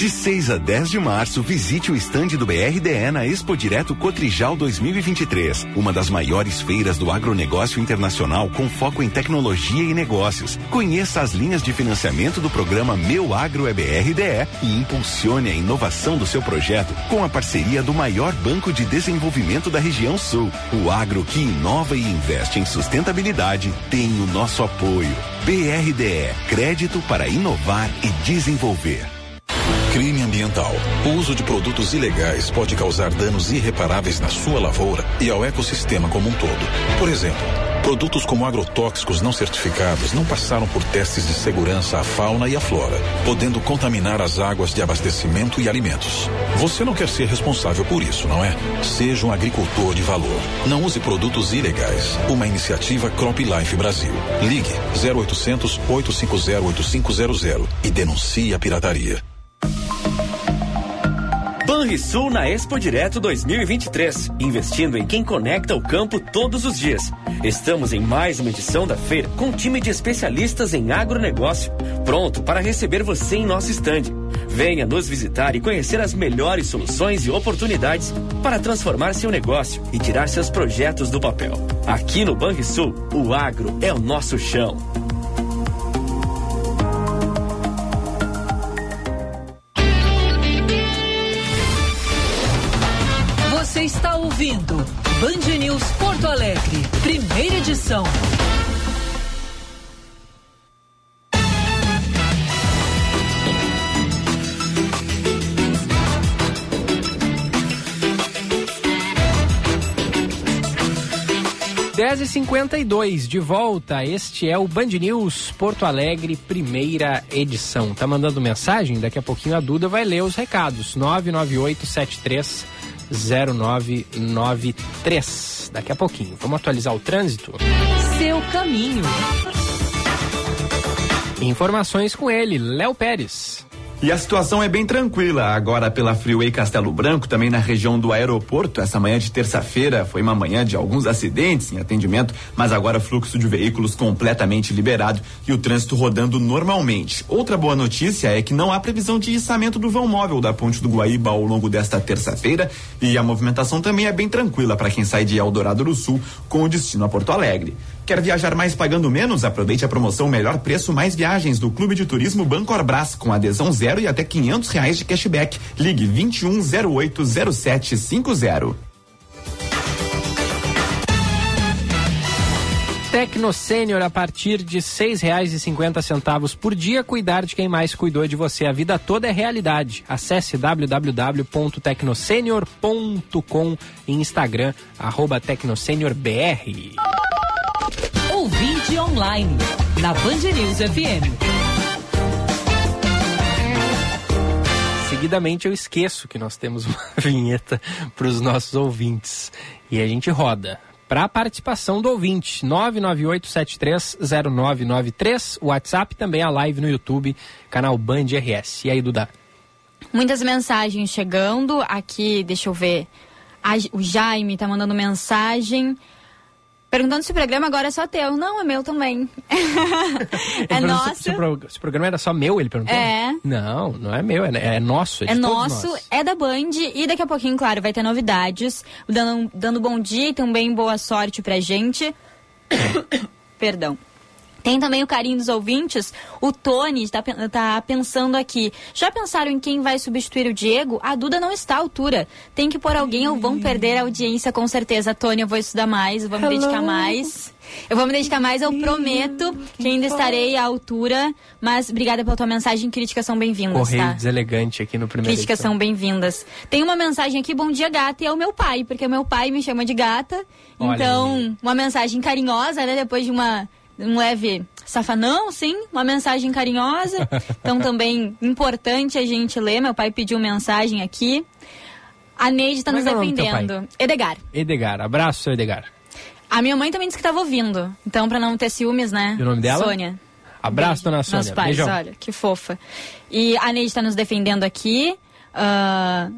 De 6 a 10 de março, visite o estande do BRDE na Expo Direto Cotrijal 2023, uma das maiores feiras do agronegócio internacional com foco em tecnologia e negócios. Conheça as linhas de financiamento do programa Meu Agro é BRDE e impulsione a inovação do seu projeto com a parceria do maior banco de desenvolvimento da região sul. O agro que inova e investe em sustentabilidade tem o nosso apoio. BRDE, crédito para inovar e desenvolver. Crime ambiental. O uso de produtos ilegais pode causar danos irreparáveis na sua lavoura e ao ecossistema como um todo. Por exemplo, produtos como agrotóxicos não certificados não passaram por testes de segurança à fauna e à flora, podendo contaminar as águas de abastecimento e alimentos. Você não quer ser responsável por isso, não é? Seja um agricultor de valor. Não use produtos ilegais. Uma iniciativa Crop Life Brasil. Ligue 0800 850 8500 e denuncie a pirataria. Banrisul na Expo Direto 2023, investindo em quem conecta o campo todos os dias. Estamos em mais uma edição da feira com um time de especialistas em agronegócio, pronto para receber você em nosso estande. Venha nos visitar e conhecer as melhores soluções e oportunidades para transformar seu negócio e tirar seus projetos do papel. Aqui no Banrisul, o agro é o nosso chão. Ouvindo Band News Porto Alegre, primeira edição. Dez e cinquenta de volta, este é o Band News Porto Alegre, primeira edição. Tá mandando mensagem? Daqui a pouquinho a Duda vai ler os recados, nove nove oito sete três 0993. Daqui a pouquinho. Vamos atualizar o trânsito? Seu caminho. Informações com ele, Léo Pérez. E a situação é bem tranquila agora pela Freeway Castelo Branco, também na região do aeroporto. Essa manhã de terça-feira foi uma manhã de alguns acidentes em atendimento, mas agora fluxo de veículos completamente liberado e o trânsito rodando normalmente. Outra boa notícia é que não há previsão de içamento do vão móvel da Ponte do Guaíba ao longo desta terça-feira e a movimentação também é bem tranquila para quem sai de Eldorado do Sul com destino a Porto Alegre. Quer viajar mais pagando menos? Aproveite a promoção Melhor Preço Mais Viagens do Clube de Turismo Bancorbras com adesão zero e até quinhentos reais de cashback. Ligue 21080750. Tecno Sênior a partir de seis reais e cinquenta centavos por dia. Cuidar de quem mais cuidou de você a vida toda é realidade. Acesse www.tecnosenior.com e Instagram arroba. Ouvinte online, na Band News FM. Seguidamente eu esqueço que nós temos uma vinheta para os nossos ouvintes. E a gente roda. Para a participação do ouvinte, 998730993, WhatsApp também a live no YouTube, canal Band RS. E aí, Duda? Muitas mensagens chegando. Aqui, deixa eu ver. A- o Jaime tá mandando mensagem. Perguntando se o programa agora é só teu. Não, é meu também. é nosso. Se, se o programa era só meu, ele perguntou? É. Não, não é meu, é, é nosso. É, É nosso, nós. é da Band e daqui a pouquinho, claro, vai ter novidades. Dando, dando bom dia e também boa sorte pra gente. Perdão. Tem também o carinho dos ouvintes. O Tony está tá pensando aqui. Já pensaram em quem vai substituir o Diego? A Duda não está à altura. Tem que pôr alguém ou vão perder a audiência com certeza. Tony, eu vou estudar mais, eu vou me Hello. dedicar mais. Eu vou me dedicar mais, eu prometo que ainda estarei à altura. Mas obrigada pela tua mensagem. Críticas são bem-vindas, Correio tá? deselegante aqui no primeiro. Críticas são bem-vindas. Tem uma mensagem aqui, bom dia gata, e é o meu pai, porque o meu pai me chama de gata. Olha então, uma mensagem carinhosa, né? Depois de uma um leve safanão, sim, uma mensagem carinhosa. Então, também importante a gente ler. Meu pai pediu mensagem aqui. A Neide está Como nos é é defendendo. Edgar. Edgar, abraço, seu Edgar. A minha mãe também disse que estava ouvindo. Então, para não ter ciúmes, né? E o nome dela? Sônia. Abraço, dona Sônia. Meus pais, Beijão. olha, que fofa. E a Neide está nos defendendo aqui, ah,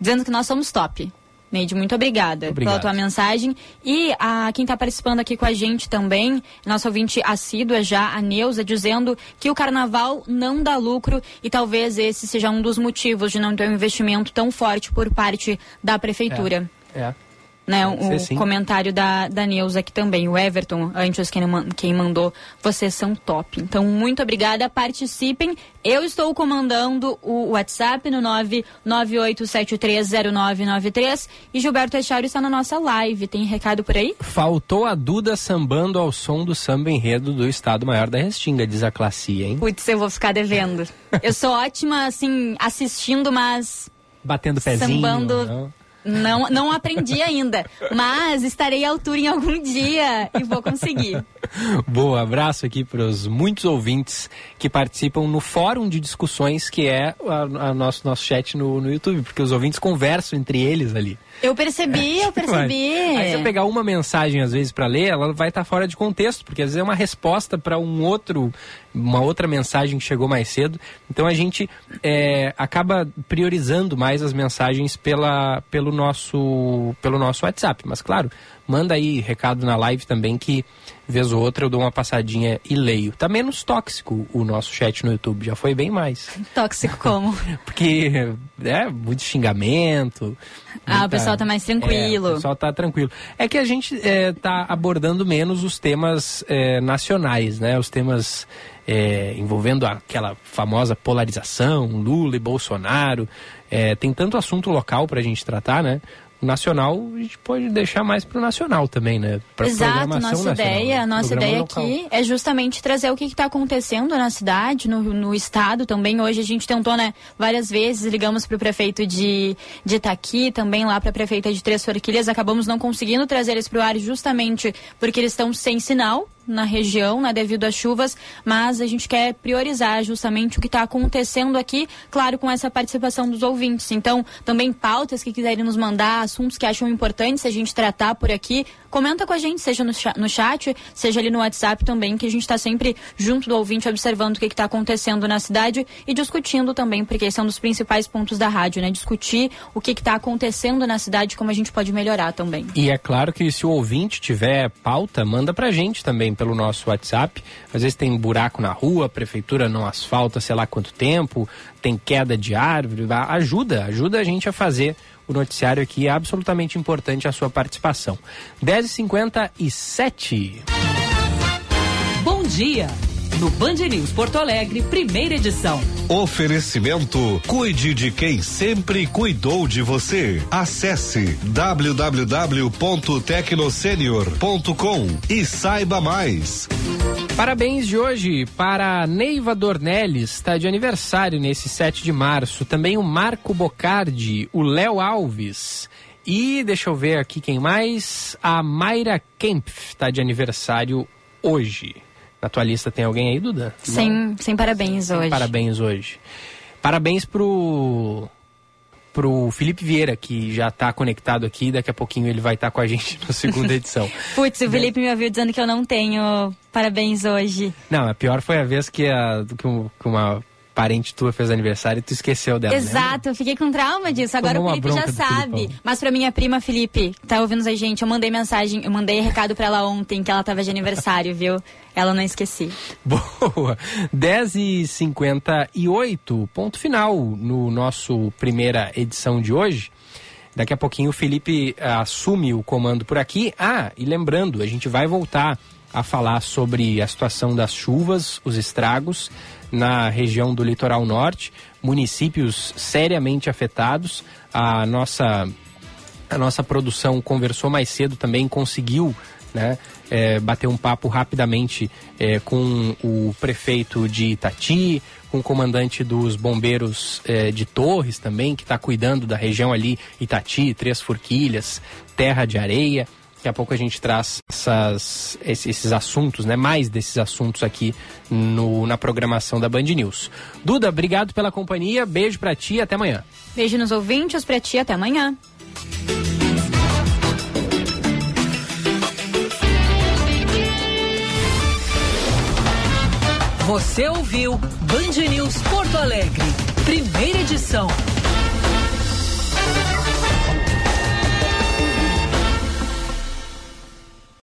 dizendo que nós somos top. Neide, muito obrigada Obrigado. pela tua mensagem. E a, quem está participando aqui com a gente também, nossa ouvinte assídua já, a Neuza, dizendo que o carnaval não dá lucro e talvez esse seja um dos motivos de não ter um investimento tão forte por parte da prefeitura É. né, o sim. comentário da, da Neuza aqui também. O Everton, antes quem, quem mandou, vocês são top. Então, muito obrigada, participem. Eu estou comandando o WhatsApp no 998730993 e Gilberto Echário está na nossa live. Tem recado por aí? Faltou a Duda sambando ao som do samba enredo do Estado Maior da Restinga, diz a Classia, hein? Putz, eu vou ficar devendo. eu sou ótima, assim, assistindo, mas Batendo pezinho. Sambando. não? Não, não aprendi ainda. Mas estarei à altura em algum dia e vou conseguir. Boa, abraço aqui para os muitos ouvintes que participam no fórum de discussões que é a nosso, nosso chat no, no YouTube, porque os ouvintes conversam entre eles ali. Eu percebi, eu percebi. Aí se eu pegar uma mensagem às vezes para ler, ela vai estar fora de contexto, porque às vezes é uma resposta para um outro, uma outra mensagem que chegou mais cedo. Então a gente é, acaba priorizando mais as mensagens pela, pelo nosso, pelo nosso WhatsApp. Mas claro, manda aí recado na live também que vez ou outra eu dou uma passadinha e leio. Tá menos tóxico o nosso chat no YouTube, já foi bem mais. Tóxico como? Porque é muito xingamento. Ah, o pessoal tá mais tranquilo. É, o pessoal tá tranquilo. É que a gente é, tá abordando menos os temas é, nacionais, né? Os temas é, envolvendo aquela famosa polarização, Lula e Bolsonaro. É, tem tanto assunto local pra gente tratar, né? O nacional a gente pode deixar mais pro nacional também, né? Pra Exato, nossa nacional, ideia, né? nossa Programa ideia local. aqui é justamente trazer o que está acontecendo na cidade, no, no estado também. Hoje a gente tentou, né, várias vezes, ligamos para o prefeito de, de Itaqui, também lá para a prefeita de Três Forquilhas, acabamos não conseguindo trazer eles para o ar justamente porque eles estão sem sinal. Na região, né, devido às chuvas, mas a gente quer priorizar justamente o que está acontecendo aqui, claro, com essa participação dos ouvintes. Então, também pautas que quiserem nos mandar, assuntos que acham importantes a gente tratar por aqui, comenta com a gente, seja no no chat seja ali no WhatsApp também, que a gente está sempre junto do ouvinte, observando o que está acontecendo na cidade e discutindo também, porque esse é um dos principais pontos da rádio, né? Discutir o que está acontecendo na cidade, como a gente pode melhorar também. E é claro que se o ouvinte tiver pauta, manda pra gente também pelo nosso WhatsApp. Às vezes tem buraco na rua, a prefeitura não asfalta sei lá quanto tempo, tem queda de árvore, ajuda, ajuda a gente a fazer o noticiário aqui é absolutamente importante a sua participação. 10h57. Bom dia! No Band News Porto Alegre, primeira edição. Oferecimento: cuide de quem sempre cuidou de você. Acesse www.tecnosenior.com e saiba mais. Parabéns de hoje para Neiva Dornelles, está de aniversário nesse 7 de março. Também o Marco Bocardi, o Léo Alves. E deixa eu ver aqui quem mais. A Mayra Kempf está de aniversário hoje. Na tua lista tem alguém aí, Duda? Sem, sem parabéns sem hoje. Parabéns hoje. Parabéns pro pro Felipe Vieira, que já está conectado aqui, daqui a pouquinho ele vai estar tá com a gente na segunda edição. Putz, o Felipe me ouviu dizendo que eu não tenho parabéns hoje. Não, a pior foi a vez que, a, que uma parente tua fez aniversário e tu esqueceu dela. Exato, né? eu fiquei com trauma disso. Agora Tomou o Felipe já sabe. Mas pra minha prima Felipe, tá ouvindo a gente, eu mandei mensagem, eu mandei recado pra ela ontem que ela tava de aniversário, viu? Ela não esqueci. Boa! 10h58, ponto final no nosso primeira edição de hoje. Daqui a pouquinho o Felipe uh, assume o comando por aqui. Ah, e lembrando, a gente vai voltar a falar sobre a situação das chuvas, os estragos na região do litoral norte, municípios seriamente afetados. A nossa, a nossa produção conversou mais cedo também, conseguiu né, é, bater um papo rapidamente é, com o prefeito de Itati, com o comandante dos bombeiros é, de Torres também, que está cuidando da região ali, Itati, Três Forquilhas, Terra de Areia. Daqui a pouco a gente traz essas, esses assuntos, né? Mais desses assuntos aqui no, na programação da Band News. Duda, obrigado pela companhia. Beijo para ti até amanhã. Beijo nos ouvintes para ti até amanhã. Você ouviu Band News Porto Alegre, primeira edição.